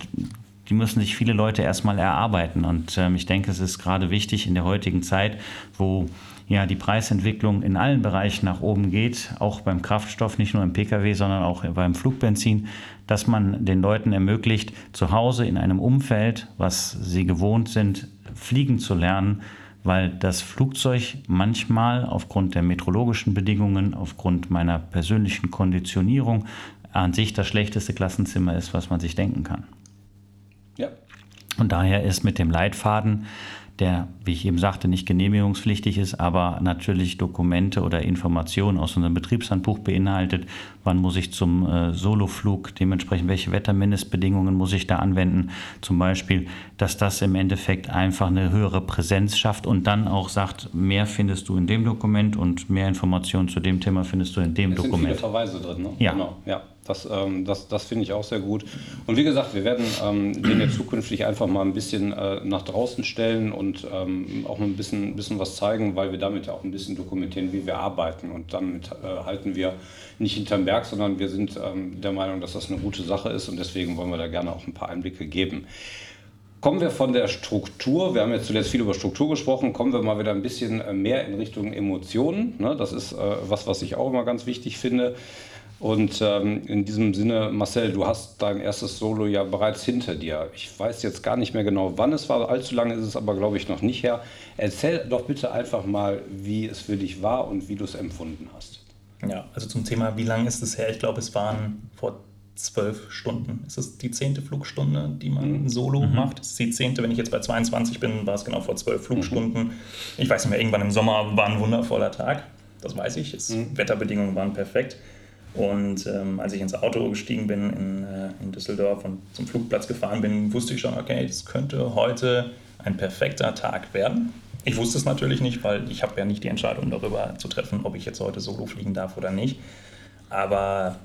die müssen sich viele Leute erstmal erarbeiten. Und ähm, ich denke, es ist gerade wichtig in der heutigen Zeit, wo ja die Preisentwicklung in allen Bereichen nach oben geht, auch beim Kraftstoff, nicht nur im Pkw, sondern auch beim Flugbenzin, dass man den Leuten ermöglicht, zu Hause in einem Umfeld, was sie gewohnt sind, fliegen zu lernen, weil das Flugzeug manchmal aufgrund der meteorologischen Bedingungen, aufgrund meiner persönlichen Konditionierung an sich das schlechteste Klassenzimmer ist, was man sich denken kann. Ja. Und daher ist mit dem Leitfaden der, wie ich eben sagte, nicht genehmigungspflichtig ist, aber natürlich Dokumente oder Informationen aus unserem Betriebshandbuch beinhaltet. Wann muss ich zum äh, Soloflug, dementsprechend welche Wettermindestbedingungen muss ich da anwenden? Zum Beispiel, dass das im Endeffekt einfach eine höhere Präsenz schafft und dann auch sagt, mehr findest du in dem Dokument und mehr Informationen zu dem Thema findest du in dem es Dokument. Sind viele Verweise drin, ne? Ja. Genau, ja. Das, ähm, das, das finde ich auch sehr gut. Und wie gesagt, wir werden ähm, den ja zukünftig einfach mal ein bisschen äh, nach draußen stellen und ähm, auch mal ein bisschen, bisschen was zeigen, weil wir damit ja auch ein bisschen dokumentieren, wie wir arbeiten. Und damit äh, halten wir nicht hinterm Berg, sondern wir sind ähm, der Meinung, dass das eine gute Sache ist und deswegen wollen wir da gerne auch ein paar Einblicke geben. Kommen wir von der Struktur, wir haben jetzt zuletzt viel über Struktur gesprochen, kommen wir mal wieder ein bisschen äh, mehr in Richtung Emotionen. Ne? Das ist äh, was, was ich auch immer ganz wichtig finde. Und ähm, in diesem Sinne, Marcel, du hast dein erstes Solo ja bereits hinter dir. Ich weiß jetzt gar nicht mehr genau, wann es war. Allzu lange ist es aber, glaube ich, noch nicht her. Erzähl doch bitte einfach mal, wie es für dich war und wie du es empfunden hast. Ja, also zum Thema, wie lange ist es her? Ich glaube, es waren vor zwölf Stunden. Ist das die zehnte Flugstunde, die man mhm. solo mhm. macht? Das ist die zehnte, wenn ich jetzt bei 22 bin, war es genau vor zwölf mhm. Flugstunden. Mhm. Ich weiß nicht mehr, irgendwann im Sommer war ein wundervoller Tag. Das weiß ich. Es, mhm. Wetterbedingungen waren perfekt. Und ähm, als ich ins Auto gestiegen bin in, äh, in Düsseldorf und zum Flugplatz gefahren bin, wusste ich schon, okay, das könnte heute ein perfekter Tag werden. Ich wusste es natürlich nicht, weil ich habe ja nicht die Entscheidung darüber zu treffen, ob ich jetzt heute solo fliegen darf oder nicht. Aber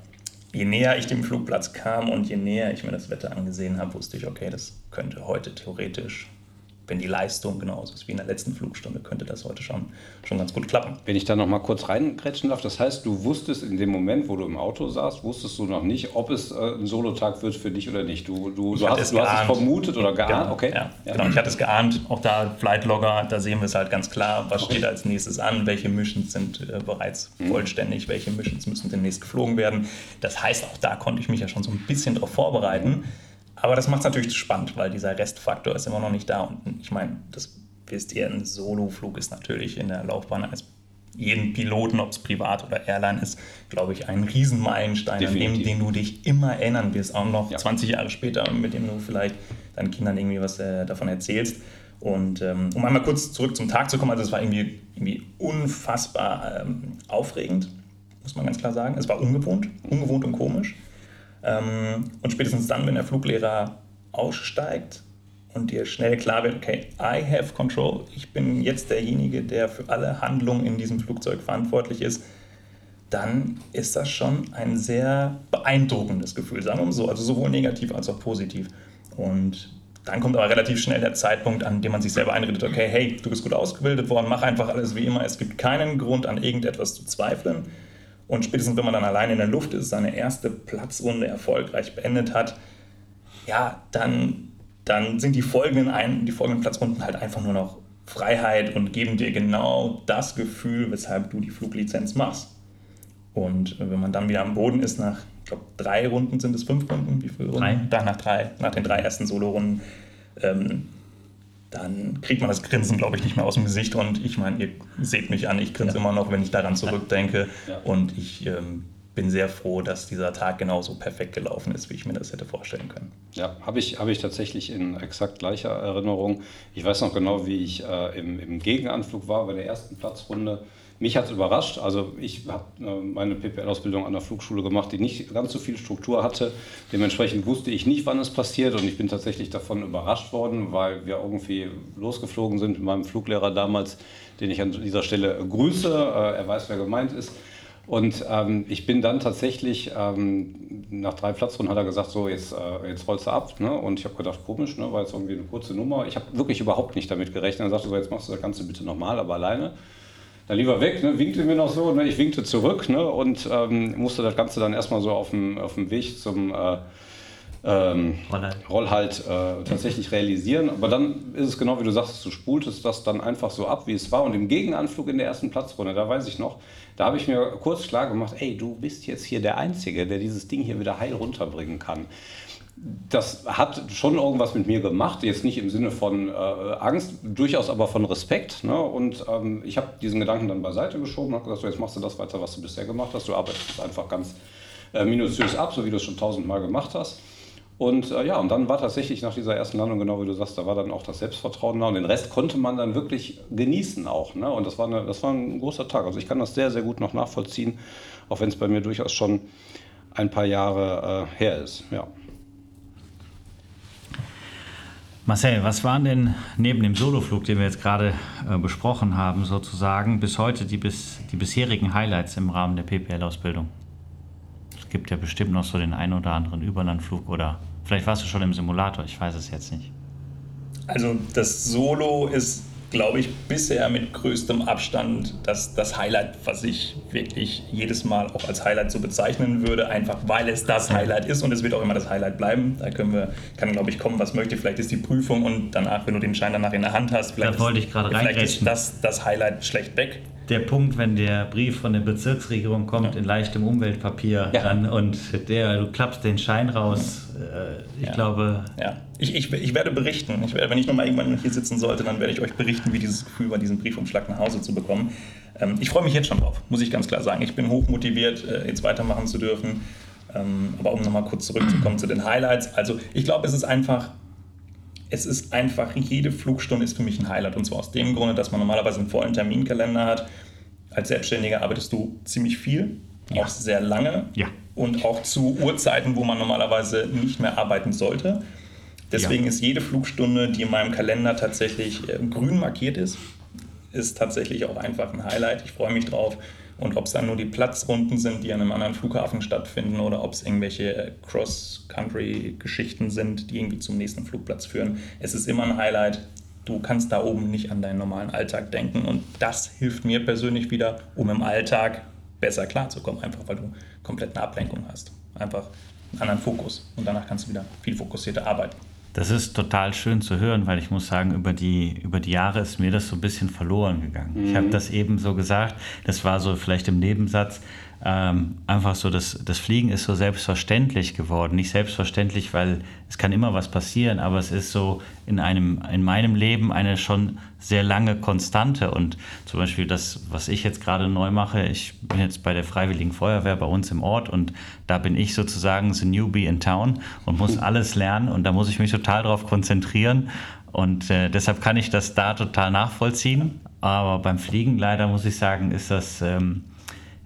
je näher ich dem Flugplatz kam und je näher ich mir das Wetter angesehen habe, wusste ich, okay, das könnte heute theoretisch wenn die Leistung genauso ist wie in der letzten Flugstunde, könnte das heute schon, schon ganz gut klappen. Wenn ich da noch mal kurz reingrätschen darf, das heißt, du wusstest in dem Moment, wo du im Auto saßt, wusstest du noch nicht, ob es äh, ein Solotag wird für dich oder nicht. Du, du, du, hast, es, du hast, es vermutet oder geahnt, genau, okay? Ja, ja. Genau, ich hatte es geahnt. Auch da Flightlogger, da sehen wir es halt ganz klar, was okay. steht als nächstes an, welche Missions sind äh, bereits mhm. vollständig, welche Missions müssen demnächst geflogen werden. Das heißt, auch da konnte ich mich ja schon so ein bisschen darauf vorbereiten. Mhm aber das macht es natürlich spannend, weil dieser Restfaktor ist immer noch nicht da. Und ich meine, das wisst ihr, ein Soloflug ist natürlich in der Laufbahn eines jeden Piloten, ob es privat oder Airline ist, glaube ich, ein Riesenmeilenstein, an dem den du dich immer erinnern wirst, auch noch ja. 20 Jahre später, mit dem du vielleicht deinen Kindern irgendwie was äh, davon erzählst. Und ähm, um einmal kurz zurück zum Tag zu kommen, also es war irgendwie, irgendwie unfassbar ähm, aufregend, muss man ganz klar sagen. Es war ungewohnt, ungewohnt und komisch. Ähm, und spätestens dann, wenn der Fluglehrer aussteigt und dir schnell klar wird, okay, I have control, ich bin jetzt derjenige, der für alle Handlungen in diesem Flugzeug verantwortlich ist, dann ist das schon ein sehr beeindruckendes Gefühl, sagen wir mal so, also sowohl negativ als auch positiv. Und dann kommt aber relativ schnell der Zeitpunkt, an dem man sich selber einredet, okay, hey, du bist gut ausgebildet worden, mach einfach alles wie immer, es gibt keinen Grund an irgendetwas zu zweifeln. Und spätestens, wenn man dann allein in der Luft ist, seine erste Platzrunde erfolgreich beendet hat, ja, dann, dann sind die folgenden, ein, die folgenden Platzrunden halt einfach nur noch Freiheit und geben dir genau das Gefühl, weshalb du die Fluglizenz machst. Und wenn man dann wieder am Boden ist, nach, ich glaube, drei Runden sind es fünf Runden, wie viele Runden? Drei. Dann nach drei, nach den drei ersten Solo-Runden, ähm, dann kriegt man das Grinsen, glaube ich, nicht mehr aus dem Gesicht. Und ich meine, ihr seht mich an, ich grinse ja. immer noch, wenn ich daran zurückdenke. Ja. Und ich ähm, bin sehr froh, dass dieser Tag genauso perfekt gelaufen ist, wie ich mir das hätte vorstellen können. Ja, habe ich, hab ich tatsächlich in exakt gleicher Erinnerung. Ich weiß noch genau, wie ich äh, im, im Gegenanflug war bei der ersten Platzrunde mich hat es überrascht. Also ich habe äh, meine PPL-Ausbildung an der Flugschule gemacht, die nicht ganz so viel Struktur hatte. Dementsprechend wusste ich nicht, wann es passiert und ich bin tatsächlich davon überrascht worden, weil wir irgendwie losgeflogen sind mit meinem Fluglehrer damals, den ich an dieser Stelle grüße. Äh, er weiß, wer gemeint ist. Und ähm, ich bin dann tatsächlich, ähm, nach drei Platzrunden hat er gesagt, so jetzt, äh, jetzt rollst du ab. Ne? Und ich habe gedacht, komisch, ne? war jetzt irgendwie eine kurze Nummer. Ich habe wirklich überhaupt nicht damit gerechnet. Er sagte so, jetzt machst du das Ganze bitte nochmal, aber alleine. Dann lieber weg, ne? winkte mir noch so, ne? ich winkte zurück ne? und ähm, musste das Ganze dann erstmal so auf dem, auf dem Weg zum äh, ähm, Roll halt äh, tatsächlich realisieren. Aber dann ist es genau wie du sagst, du spultest das dann einfach so ab, wie es war. Und im Gegenanflug in der ersten Platzrunde, da weiß ich noch, da habe ich mir kurz klar gemacht, ey, du bist jetzt hier der Einzige, der dieses Ding hier wieder heil runterbringen kann. Das hat schon irgendwas mit mir gemacht, jetzt nicht im Sinne von äh, Angst, durchaus aber von Respekt. Ne? Und ähm, ich habe diesen Gedanken dann beiseite geschoben, habe gesagt, so, jetzt machst du das weiter, was du bisher gemacht hast. Du arbeitest einfach ganz äh, minutiös ab, so wie du es schon tausendmal gemacht hast. Und äh, ja, und dann war tatsächlich nach dieser ersten Landung, genau wie du sagst, da war dann auch das Selbstvertrauen da und den Rest konnte man dann wirklich genießen auch. Ne? Und das war, eine, das war ein großer Tag. Also ich kann das sehr, sehr gut noch nachvollziehen, auch wenn es bei mir durchaus schon ein paar Jahre äh, her ist. Ja. Marcel, was waren denn neben dem Soloflug, den wir jetzt gerade äh, besprochen haben, sozusagen bis heute die, bis, die bisherigen Highlights im Rahmen der PPL-Ausbildung? Es gibt ja bestimmt noch so den einen oder anderen Überlandflug oder Vielleicht warst du schon im Simulator, ich weiß es jetzt nicht. Also das Solo ist, glaube ich, bisher mit größtem Abstand das, das Highlight, was ich wirklich jedes Mal auch als Highlight so bezeichnen würde, einfach weil es das Highlight ist und es wird auch immer das Highlight bleiben. Da können wir, kann glaube ich kommen, was möchte. Vielleicht ist die Prüfung und danach, wenn du den Schein danach in der Hand hast, vielleicht, da wollte ich gerade vielleicht ist das, das Highlight schlecht weg der Punkt, wenn der Brief von der Bezirksregierung kommt ja. in leichtem Umweltpapier ja. dann, und der, du klappst den Schein raus. Äh, ich ja. glaube. Ich, ich, ich werde berichten. Ich werde, wenn ich nochmal irgendwann hier sitzen sollte, dann werde ich euch berichten, wie dieses Gefühl war, diesen Briefumschlag nach Hause zu bekommen. Ähm, ich freue mich jetzt schon drauf, muss ich ganz klar sagen. Ich bin hochmotiviert, äh, jetzt weitermachen zu dürfen. Ähm, aber um nochmal kurz zurückzukommen zu den Highlights. Also, ich glaube, es ist einfach es ist einfach, jede Flugstunde ist für mich ein Highlight. Und zwar aus dem Grunde, dass man normalerweise einen vollen Terminkalender hat. Als Selbstständiger arbeitest du ziemlich viel, ja. auch sehr lange ja. und auch zu Uhrzeiten, wo man normalerweise nicht mehr arbeiten sollte. Deswegen ja. ist jede Flugstunde, die in meinem Kalender tatsächlich äh, grün markiert ist, ist tatsächlich auch einfach ein Highlight. Ich freue mich drauf. Und ob es dann nur die Platzrunden sind, die an einem anderen Flughafen stattfinden oder ob es irgendwelche äh, Cross-Country-Geschichten sind, die irgendwie zum nächsten Flugplatz führen. Es ist immer ein Highlight. Du kannst da oben nicht an deinen normalen Alltag denken. Und das hilft mir persönlich wieder, um im Alltag besser klarzukommen. Einfach weil du komplett eine Ablenkung hast. Einfach einen anderen Fokus. Und danach kannst du wieder viel fokussierter arbeiten. Das ist total schön zu hören, weil ich muss sagen, über die, über die Jahre ist mir das so ein bisschen verloren gegangen. Mhm. Ich habe das eben so gesagt, das war so vielleicht im Nebensatz, ähm, einfach so, das, das Fliegen ist so selbstverständlich geworden. Nicht selbstverständlich, weil es kann immer was passieren, aber es ist so in, einem, in meinem Leben eine schon sehr lange Konstante. Und zum Beispiel das, was ich jetzt gerade neu mache, ich bin jetzt bei der Freiwilligen Feuerwehr bei uns im Ort und da bin ich sozusagen the newbie in town und muss [laughs] alles lernen und da muss ich mich total darauf konzentrieren. Und äh, deshalb kann ich das da total nachvollziehen. Aber beim Fliegen leider muss ich sagen, ist das... Ähm,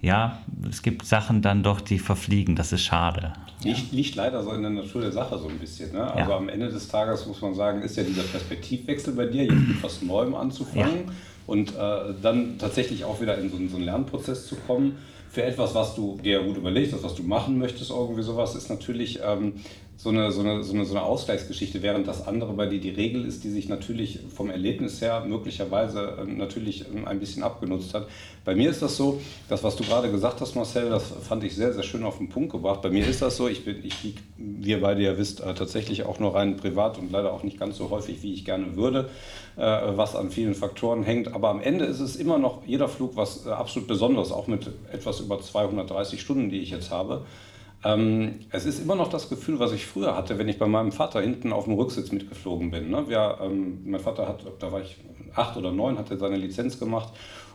ja, es gibt Sachen dann doch, die verfliegen. Das ist schade. Liegt, liegt leider so in der Natur der Sache so ein bisschen. Ne? Also ja. am Ende des Tages muss man sagen, ist ja dieser Perspektivwechsel bei dir, jetzt mit was Neuem anzufangen ja. und äh, dann tatsächlich auch wieder in so, so einen Lernprozess zu kommen für etwas, was du dir gut überlegst hast, was du machen möchtest, irgendwie sowas, ist natürlich ähm, so, eine, so, eine, so, eine, so eine Ausgleichsgeschichte, während das andere bei dir die Regel ist, die sich natürlich vom Erlebnis her möglicherweise ähm, natürlich ähm, ein bisschen abgenutzt hat. Bei mir ist das so, das, was du gerade gesagt hast, Marcel, das fand ich sehr, sehr schön auf den Punkt gebracht. Bei mir ist das so, ich bin, ich wie ihr beide ja wisst, äh, tatsächlich auch nur rein privat und leider auch nicht ganz so häufig, wie ich gerne würde, äh, was an vielen Faktoren hängt. Aber am Ende ist es immer noch jeder Flug was äh, absolut Besonderes, auch mit etwas über 230 Stunden, die ich jetzt habe. Ähm, es ist immer noch das Gefühl, was ich früher hatte, wenn ich bei meinem Vater hinten auf dem Rücksitz mitgeflogen bin. Ne? Wir, ähm, mein Vater hat, da war ich acht oder neun, hat er seine Lizenz gemacht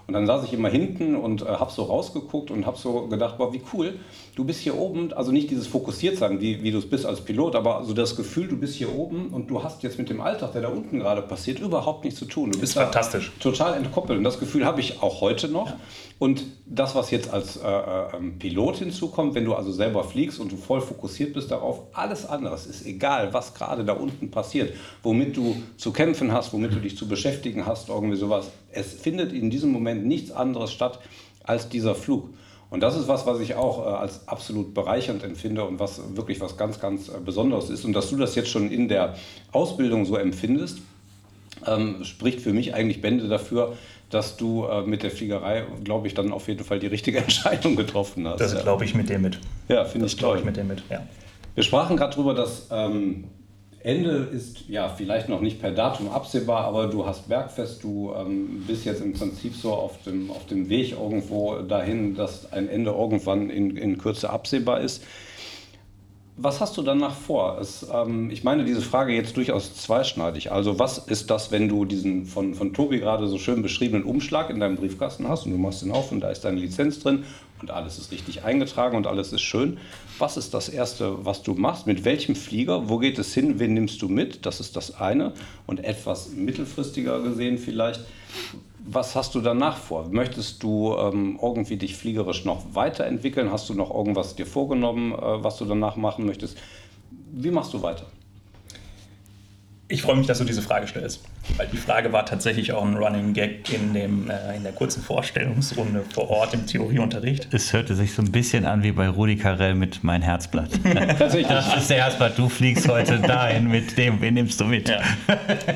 und dann saß ich immer hinten und äh, habe so rausgeguckt und habe so gedacht, boah, wie cool, du bist hier oben, also nicht dieses Fokussiertsein, wie, wie du es bist als Pilot, aber so das Gefühl, du bist hier oben und du hast jetzt mit dem Alltag, der da unten gerade passiert, überhaupt nichts zu tun. Du bist fantastisch. total entkoppelt und das Gefühl habe ich auch heute noch. Ja. Und das, was jetzt als äh, äh, ähm, Pilot hinzukommt, wenn du also selber fliegst und du voll fokussiert bist darauf, alles andere ist egal, was gerade da unten passiert, womit du zu kämpfen hast, womit du dich zu beschäftigen hast, irgendwie sowas. Es findet in diesem Moment nichts anderes statt als dieser Flug. Und das ist was, was ich auch äh, als absolut bereichernd empfinde und was wirklich was ganz, ganz äh, Besonderes ist. Und dass du das jetzt schon in der Ausbildung so empfindest, ähm, spricht für mich eigentlich Bände dafür, dass du äh, mit der Fliegerei, glaube ich, dann auf jeden Fall die richtige [laughs] Entscheidung getroffen hast. Das glaube ich mit dir mit. Ja, finde ich glaube ich mit dir mit, ja. Wir sprachen gerade darüber, dass ähm, Ende ist ja vielleicht noch nicht per Datum absehbar, aber du hast Bergfest, du ähm, bist jetzt im Prinzip so auf dem, auf dem Weg irgendwo dahin, dass ein Ende irgendwann in, in Kürze absehbar ist. Was hast du danach vor? Es, ähm, ich meine diese Frage jetzt durchaus zweischneidig. Also was ist das, wenn du diesen von, von Tobi gerade so schön beschriebenen Umschlag in deinem Briefkasten hast und du machst ihn auf und da ist deine Lizenz drin und alles ist richtig eingetragen und alles ist schön. Was ist das Erste, was du machst? Mit welchem Flieger? Wo geht es hin? Wen nimmst du mit? Das ist das eine. Und etwas mittelfristiger gesehen vielleicht, was hast du danach vor? Möchtest du ähm, irgendwie dich fliegerisch noch weiterentwickeln? Hast du noch irgendwas dir vorgenommen, äh, was du danach machen möchtest? Wie machst du weiter? Ich freue mich, dass du diese Frage stellst, weil die Frage war tatsächlich auch ein Running Gag in, dem, äh, in der kurzen Vorstellungsrunde vor Ort im Theorieunterricht. Es hörte sich so ein bisschen an wie bei Rudi Carell mit Mein Herzblatt. [laughs] das ist der Herzblatt, du fliegst heute dahin mit dem, wen nimmst du mit? Ja.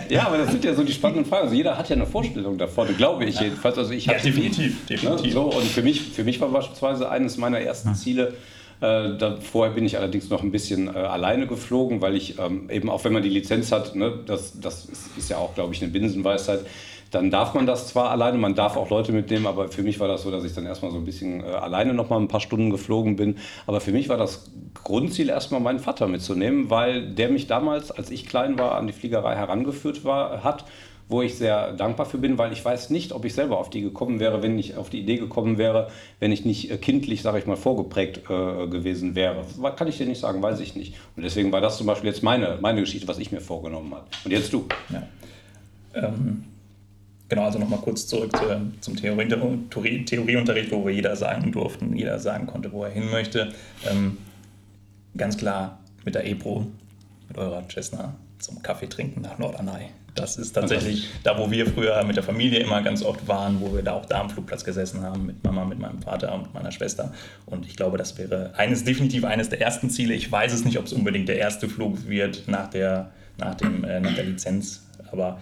ja, aber das sind ja so die spannenden Fragen. Also jeder hat ja eine Vorstellung davon, glaube ich ja. jedenfalls. Also ich ja, definitiv, definitiv. Ne, so, und für mich, für mich war beispielsweise eines meiner ersten hm. Ziele, äh, vorher bin ich allerdings noch ein bisschen äh, alleine geflogen, weil ich ähm, eben auch wenn man die Lizenz hat, ne, das, das ist, ja auch, glaube ich, eine Binsenweisheit, dann darf man das zwar alleine, man darf auch Leute mitnehmen, aber für mich war das so, dass ich dann erstmal so ein bisschen äh, alleine noch mal ein paar Stunden geflogen bin. Aber für mich war das Grundziel erstmal meinen Vater mitzunehmen, weil der mich damals, als ich klein war, an die Fliegerei herangeführt war, hat wo ich sehr dankbar für bin, weil ich weiß nicht, ob ich selber auf die gekommen wäre, wenn ich auf die Idee gekommen wäre, wenn ich nicht äh, kindlich, sage ich mal, vorgeprägt äh, gewesen wäre. Kann ich dir nicht sagen, weiß ich nicht. Und deswegen war das zum Beispiel jetzt meine, meine Geschichte, was ich mir vorgenommen habe. Und jetzt du. Ja. Ähm, genau, also nochmal kurz zurück zu, zum Theorie, Theorieunterricht, wo wir jeder sagen durften, jeder sagen konnte, wo er hin möchte. Ähm, ganz klar mit der EPRO, mit eurer Cessna zum Kaffee trinken nach Norderney. Das ist tatsächlich da, wo wir früher mit der Familie immer ganz oft waren, wo wir da auch da am Flugplatz gesessen haben, mit Mama, mit meinem Vater und meiner Schwester. Und ich glaube, das wäre eines, definitiv eines der ersten Ziele. Ich weiß es nicht, ob es unbedingt der erste Flug wird nach der, nach dem, äh, nach der Lizenz, aber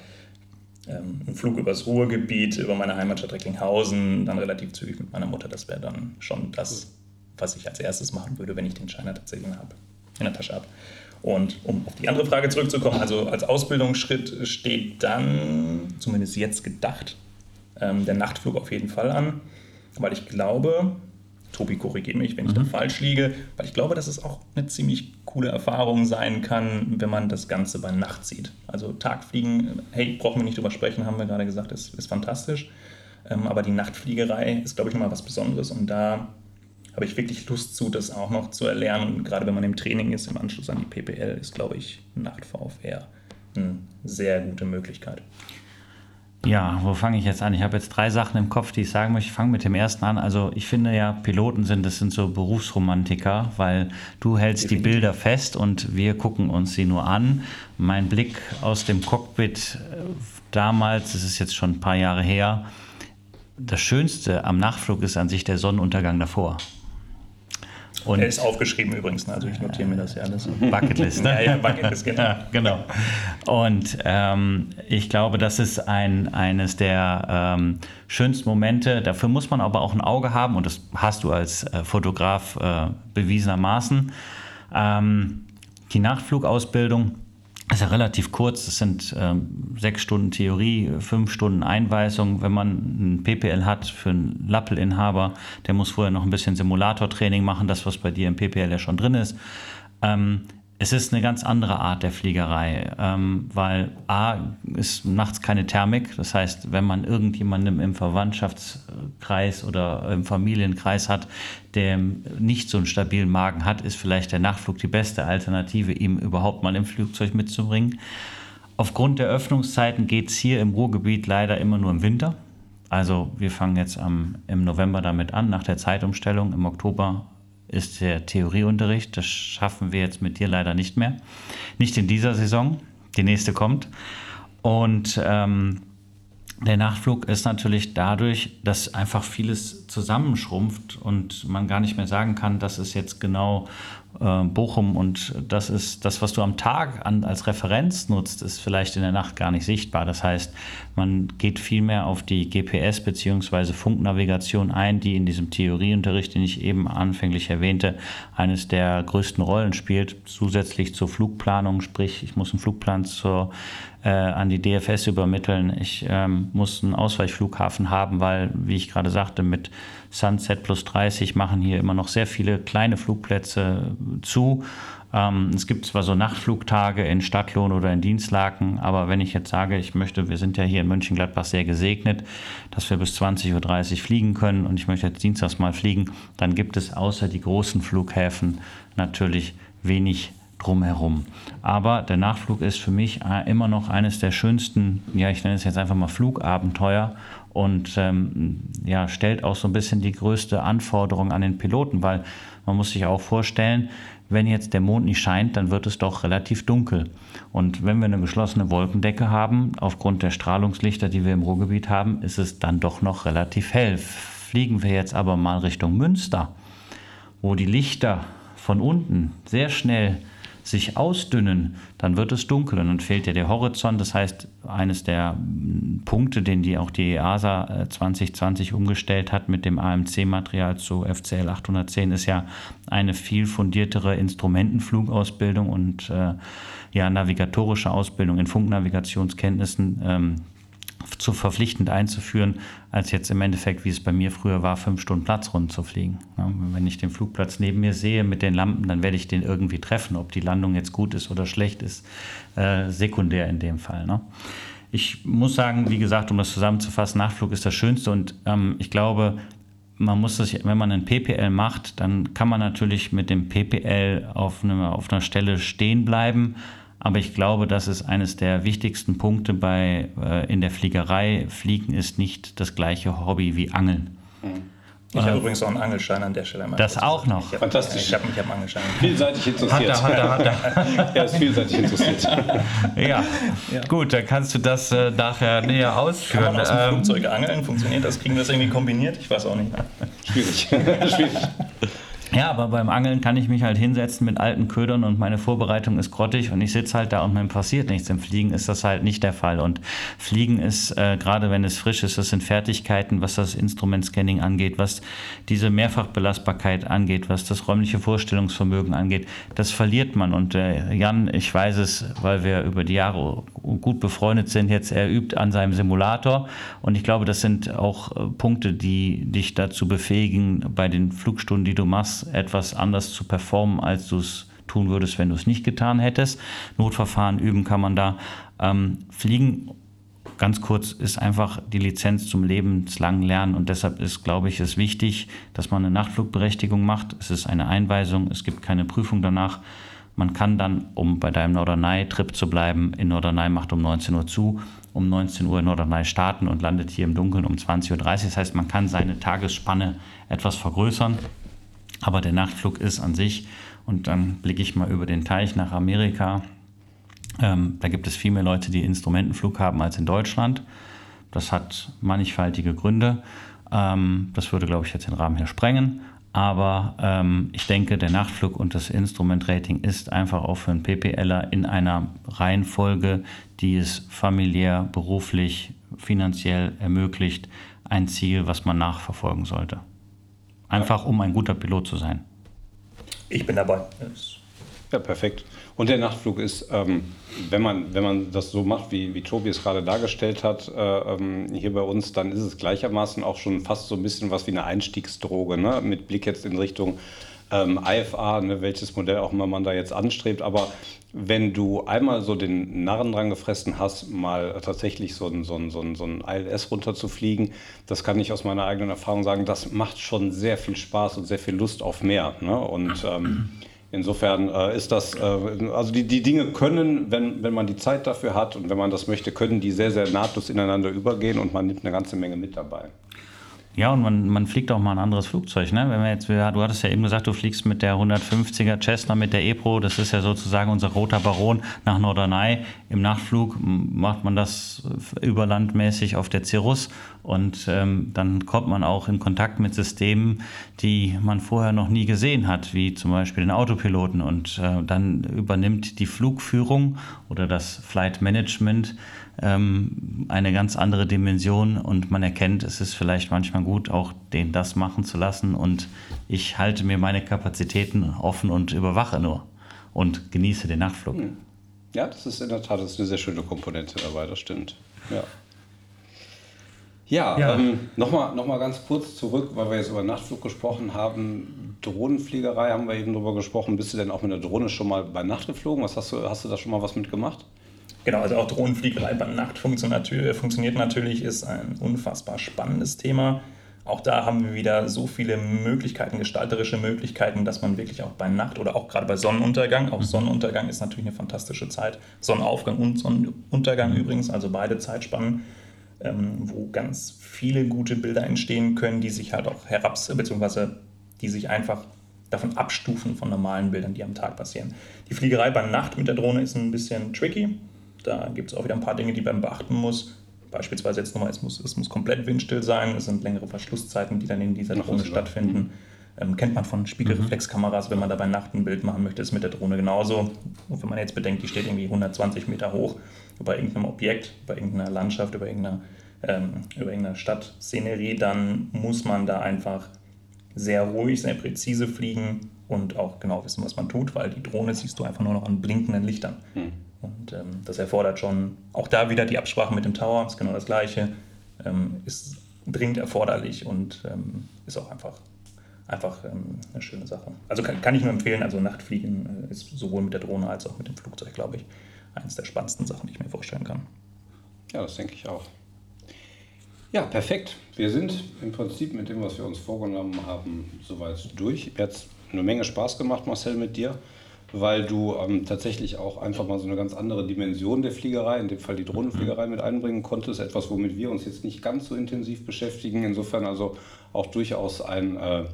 ähm, ein Flug übers Ruhrgebiet, über meine Heimatstadt Recklinghausen, dann relativ zügig mit meiner Mutter, das wäre dann schon das, was ich als erstes machen würde, wenn ich den Schein tatsächlich in der Tasche habe. Und um auf die andere Frage zurückzukommen, also als Ausbildungsschritt steht dann, zumindest jetzt gedacht, ähm, der Nachtflug auf jeden Fall an, weil ich glaube, Tobi korrigiert mich, wenn ich mhm. da falsch liege, weil ich glaube, dass es auch eine ziemlich coole Erfahrung sein kann, wenn man das Ganze bei Nacht sieht. Also Tagfliegen, hey, brauchen wir nicht drüber sprechen, haben wir gerade gesagt, ist, ist fantastisch. Ähm, aber die Nachtfliegerei ist, glaube ich, nochmal was Besonderes und da habe ich wirklich Lust zu, das auch noch zu erlernen. Und gerade wenn man im Training ist, im Anschluss an die PPL, ist, glaube ich, Nacht-VFR eine sehr gute Möglichkeit. Ja, wo fange ich jetzt an? Ich habe jetzt drei Sachen im Kopf, die ich sagen möchte. Ich fange mit dem ersten an. Also ich finde ja, Piloten sind, das sind so Berufsromantiker, weil du hältst Definitiv. die Bilder fest und wir gucken uns sie nur an. Mein Blick aus dem Cockpit äh, damals, das ist jetzt schon ein paar Jahre her, das Schönste am Nachtflug ist an sich der Sonnenuntergang davor. Und er ist aufgeschrieben übrigens, ne? also ich notiere mir das ja alles. Bucketlist, ne? ja, ja, Bucketlist, genau. [laughs] Ja, genau. Und ähm, ich glaube, das ist ein, eines der ähm, schönsten Momente. Dafür muss man aber auch ein Auge haben und das hast du als äh, Fotograf äh, bewiesenermaßen. Ähm, die Nachtflugausbildung ist ja relativ kurz. Das sind ähm, sechs Stunden Theorie, fünf Stunden Einweisung. Wenn man ein PPL hat für einen Lappel-Inhaber, der muss vorher noch ein bisschen Simulatortraining machen, das, was bei dir im PPL ja schon drin ist. Ähm, es ist eine ganz andere Art der Fliegerei, ähm, weil A ist nachts keine Thermik. Das heißt, wenn man irgendjemanden im Verwandtschaftskreis oder im Familienkreis hat, der nicht so einen stabilen Magen hat, ist vielleicht der Nachtflug die beste Alternative, ihm überhaupt mal im Flugzeug mitzubringen. Aufgrund der Öffnungszeiten geht es hier im Ruhrgebiet leider immer nur im Winter. Also wir fangen jetzt am, im November damit an, nach der Zeitumstellung. Im Oktober ist der Theorieunterricht. Das schaffen wir jetzt mit dir leider nicht mehr. Nicht in dieser Saison. Die nächste kommt. Und ähm, der Nachtflug ist natürlich dadurch, dass einfach vieles zusammenschrumpft und man gar nicht mehr sagen kann, das ist jetzt genau äh, Bochum und das ist das, was du am Tag an, als Referenz nutzt, ist vielleicht in der Nacht gar nicht sichtbar. Das heißt, man geht viel mehr auf die GPS- bzw. Funknavigation ein, die in diesem Theorieunterricht, den ich eben anfänglich erwähnte, eines der größten Rollen spielt, zusätzlich zur Flugplanung, sprich, ich muss einen Flugplan zur äh, an die DFS übermitteln. Ich ähm, muss einen Ausweichflughafen haben, weil, wie ich gerade sagte, mit Sunset plus 30 machen hier immer noch sehr viele kleine Flugplätze zu. Ähm, es gibt zwar so Nachtflugtage in Stadtlohn oder in Dienstlaken, aber wenn ich jetzt sage, ich möchte, wir sind ja hier in Mönchengladbach sehr gesegnet, dass wir bis 20.30 Uhr fliegen können und ich möchte jetzt dienstags mal fliegen, dann gibt es außer die großen Flughäfen natürlich wenig drumherum. Aber der Nachflug ist für mich äh, immer noch eines der schönsten, ja, ich nenne es jetzt einfach mal Flugabenteuer und ähm, ja, stellt auch so ein bisschen die größte Anforderung an den Piloten, weil man muss sich auch vorstellen, wenn jetzt der Mond nicht scheint, dann wird es doch relativ dunkel. Und wenn wir eine geschlossene Wolkendecke haben, aufgrund der Strahlungslichter, die wir im Ruhrgebiet haben, ist es dann doch noch relativ hell. Fliegen wir jetzt aber mal Richtung Münster, wo die Lichter von unten sehr schnell sich ausdünnen, dann wird es dunkel und dann fehlt ja der Horizont. Das heißt, eines der Punkte, den die auch die EASA 2020 äh, umgestellt hat mit dem AMC-Material zu FCL 810, ist ja eine viel fundiertere Instrumentenflugausbildung und äh, ja, navigatorische Ausbildung in Funknavigationskenntnissen. Ähm, zu verpflichtend einzuführen, als jetzt im Endeffekt, wie es bei mir früher war, fünf Stunden Platzrunden zu fliegen. Wenn ich den Flugplatz neben mir sehe mit den Lampen, dann werde ich den irgendwie treffen. Ob die Landung jetzt gut ist oder schlecht ist, äh, sekundär in dem Fall. Ne? Ich muss sagen, wie gesagt, um das zusammenzufassen, Nachflug ist das Schönste und ähm, ich glaube, man muss das, wenn man einen PPL macht, dann kann man natürlich mit dem PPL auf einer Stelle stehen bleiben aber ich glaube, das ist eines der wichtigsten Punkte bei, äh, in der Fliegerei. Fliegen ist nicht das gleiche Hobby wie Angeln. Mhm. Ich habe äh, übrigens auch einen Angelschein an der Stelle. Das auch noch. Ich hab, Fantastisch. Ich habe mich am Angelschein. Vielseitig interessiert. Hat er, hat er, hat [laughs] er. er ist vielseitig interessiert. [laughs] ja. ja. gut, dann kannst du das äh, nachher näher ausführen. Kann man aus dem ähm, Flugzeug angeln? Funktioniert das? Kriegen wir das irgendwie kombiniert? Ich weiß auch nicht. Schwierig. [laughs] Schwierig. Ja, aber beim Angeln kann ich mich halt hinsetzen mit alten Ködern und meine Vorbereitung ist grottig und ich sitze halt da und mir passiert nichts. Im Fliegen ist das halt nicht der Fall. Und Fliegen ist, äh, gerade wenn es frisch ist, das sind Fertigkeiten, was das Instrumentscanning angeht, was diese Mehrfachbelastbarkeit angeht, was das räumliche Vorstellungsvermögen angeht. Das verliert man. Und äh, Jan, ich weiß es, weil wir über die Jahre gut befreundet sind, jetzt er übt an seinem Simulator. Und ich glaube, das sind auch äh, Punkte, die dich dazu befähigen, bei den Flugstunden, die du machst, etwas anders zu performen, als du es tun würdest, wenn du es nicht getan hättest. Notverfahren üben kann man da. Ähm, fliegen, ganz kurz, ist einfach die Lizenz zum lebenslangen Lernen und deshalb ist, glaube ich, es wichtig, dass man eine Nachtflugberechtigung macht. Es ist eine Einweisung, es gibt keine Prüfung danach. Man kann dann, um bei deinem Norderney-Trip zu bleiben, in Norderney macht um 19 Uhr zu, um 19 Uhr in Norderney starten und landet hier im Dunkeln um 20.30 Uhr. Das heißt, man kann seine Tagesspanne etwas vergrößern. Aber der Nachtflug ist an sich, und dann blicke ich mal über den Teich nach Amerika, ähm, da gibt es viel mehr Leute, die Instrumentenflug haben als in Deutschland. Das hat mannigfaltige Gründe. Ähm, das würde, glaube ich, jetzt den Rahmen hier sprengen. Aber ähm, ich denke, der Nachtflug und das Instrumentrating ist einfach auch für einen PPLer in einer Reihenfolge, die es familiär, beruflich, finanziell ermöglicht, ein Ziel, was man nachverfolgen sollte. Einfach um ein guter Pilot zu sein. Ich bin dabei. Ja, perfekt. Und der Nachtflug ist, ähm, wenn, man, wenn man das so macht, wie, wie Tobi es gerade dargestellt hat, äh, ähm, hier bei uns, dann ist es gleichermaßen auch schon fast so ein bisschen was wie eine Einstiegsdroge, ne? mit Blick jetzt in Richtung ähm, IFA, ne, welches Modell auch immer man da jetzt anstrebt. Aber wenn du einmal so den Narren dran gefressen hast, mal tatsächlich so ein, so ein, so ein, so ein ILS runterzufliegen, das kann ich aus meiner eigenen Erfahrung sagen, das macht schon sehr viel Spaß und sehr viel Lust auf mehr. Ne? Und ähm, insofern äh, ist das, äh, also die, die Dinge können, wenn, wenn man die Zeit dafür hat und wenn man das möchte, können die sehr, sehr nahtlos ineinander übergehen und man nimmt eine ganze Menge mit dabei. Ja, und man, man fliegt auch mal ein anderes Flugzeug. Ne? Wenn wir jetzt, du hattest ja eben gesagt, du fliegst mit der 150er Cessna, mit der EPRO. Das ist ja sozusagen unser roter Baron nach Norderney. Im Nachtflug macht man das überlandmäßig auf der Cirrus. Und ähm, dann kommt man auch in Kontakt mit Systemen, die man vorher noch nie gesehen hat, wie zum Beispiel den Autopiloten. Und äh, dann übernimmt die Flugführung oder das Flight Management ähm, eine ganz andere Dimension und man erkennt, es ist vielleicht manchmal gut, auch den das machen zu lassen und ich halte mir meine Kapazitäten offen und überwache nur und genieße den Nachtflug. Hm. Ja, das ist in der Tat das ist eine sehr schöne Komponente dabei, das stimmt. Ja. Ja, ja. Ähm, nochmal noch mal ganz kurz zurück, weil wir jetzt über Nachtflug gesprochen haben. Drohnenfliegerei haben wir eben darüber gesprochen. Bist du denn auch mit der Drohne schon mal bei Nacht geflogen? Was hast du, hast du da schon mal was mitgemacht? Genau, also auch Drohnenfliegerei bei Nacht funktioniert natürlich, ist ein unfassbar spannendes Thema. Auch da haben wir wieder so viele Möglichkeiten, gestalterische Möglichkeiten, dass man wirklich auch bei Nacht oder auch gerade bei Sonnenuntergang, auch mhm. Sonnenuntergang ist natürlich eine fantastische Zeit, Sonnenaufgang und Sonnenuntergang übrigens, also beide Zeitspannen, ähm, wo ganz viele gute Bilder entstehen können, die sich halt auch herabs, beziehungsweise die sich einfach davon abstufen von normalen Bildern, die am Tag passieren. Die Fliegerei bei Nacht mit der Drohne ist ein bisschen tricky. Da gibt es auch wieder ein paar Dinge, die man beachten muss. Beispielsweise jetzt nochmal, es muss, es muss komplett windstill sein, es sind längere Verschlusszeiten, die dann in dieser Drohne stattfinden. Ähm, kennt man von Spiegelreflexkameras, wenn man dabei Nacht ein Bild machen möchte, ist mit der Drohne genauso. Und wenn man jetzt bedenkt, die steht irgendwie 120 Meter hoch über irgendeinem Objekt, über irgendeiner Landschaft, über irgendeiner, ähm, über irgendeiner Stadtszenerie, dann muss man da einfach sehr ruhig, sehr präzise fliegen und auch genau wissen, was man tut, weil die Drohne siehst du einfach nur noch an blinkenden Lichtern. Hm. Und ähm, das erfordert schon, auch da wieder die Absprache mit dem Tower, ist genau das Gleiche, ähm, ist dringend erforderlich und ähm, ist auch einfach, einfach ähm, eine schöne Sache. Also kann, kann, ich nur empfehlen, also Nachtfliegen äh, ist sowohl mit der Drohne als auch mit dem Flugzeug, glaube ich, eines der spannendsten Sachen, die ich mir vorstellen kann. Ja, das denke ich auch. Ja, perfekt. Wir sind im Prinzip mit dem, was wir uns vorgenommen haben, soweit durch. Jetzt eine Menge Spaß gemacht, Marcel, mit dir weil du ähm, tatsächlich auch einfach mal so eine ganz andere Dimension der Fliegerei, in dem Fall die Drohnenfliegerei, mit einbringen konntest. Etwas, womit wir uns jetzt nicht ganz so intensiv beschäftigen. Insofern also auch durchaus ein, äh,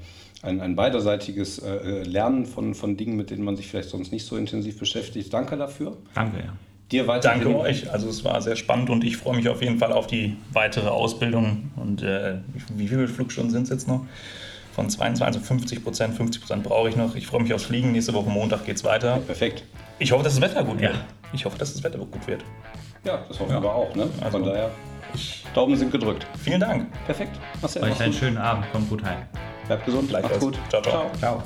ein, ein, beiderseitiges äh, Lernen von, von Dingen, mit denen man sich vielleicht sonst nicht so intensiv beschäftigt. Danke dafür. Danke, ja. Dir weiterhin. Danke euch. Also es war sehr spannend und ich freue mich auf jeden Fall auf die weitere Ausbildung. Und äh, wie viele Flugstunden sind es jetzt noch? von 22, also 50 Prozent, 50 Prozent brauche ich noch. Ich freue mich aufs Fliegen. Nächste Woche Montag geht es weiter. Perfekt. Ich hoffe, dass das Wetter gut ja. wird. Ich hoffe, dass das Wetter gut wird. Ja, das hoffen ja. wir auch. Ne? Also, Von daher, Daumen sind gedrückt. Vielen Dank. Perfekt. Marcel, Euch einen schönen Abend. Kommt gut heim. Bleibt gesund. Macht's gut. Ciao, ciao. ciao. ciao.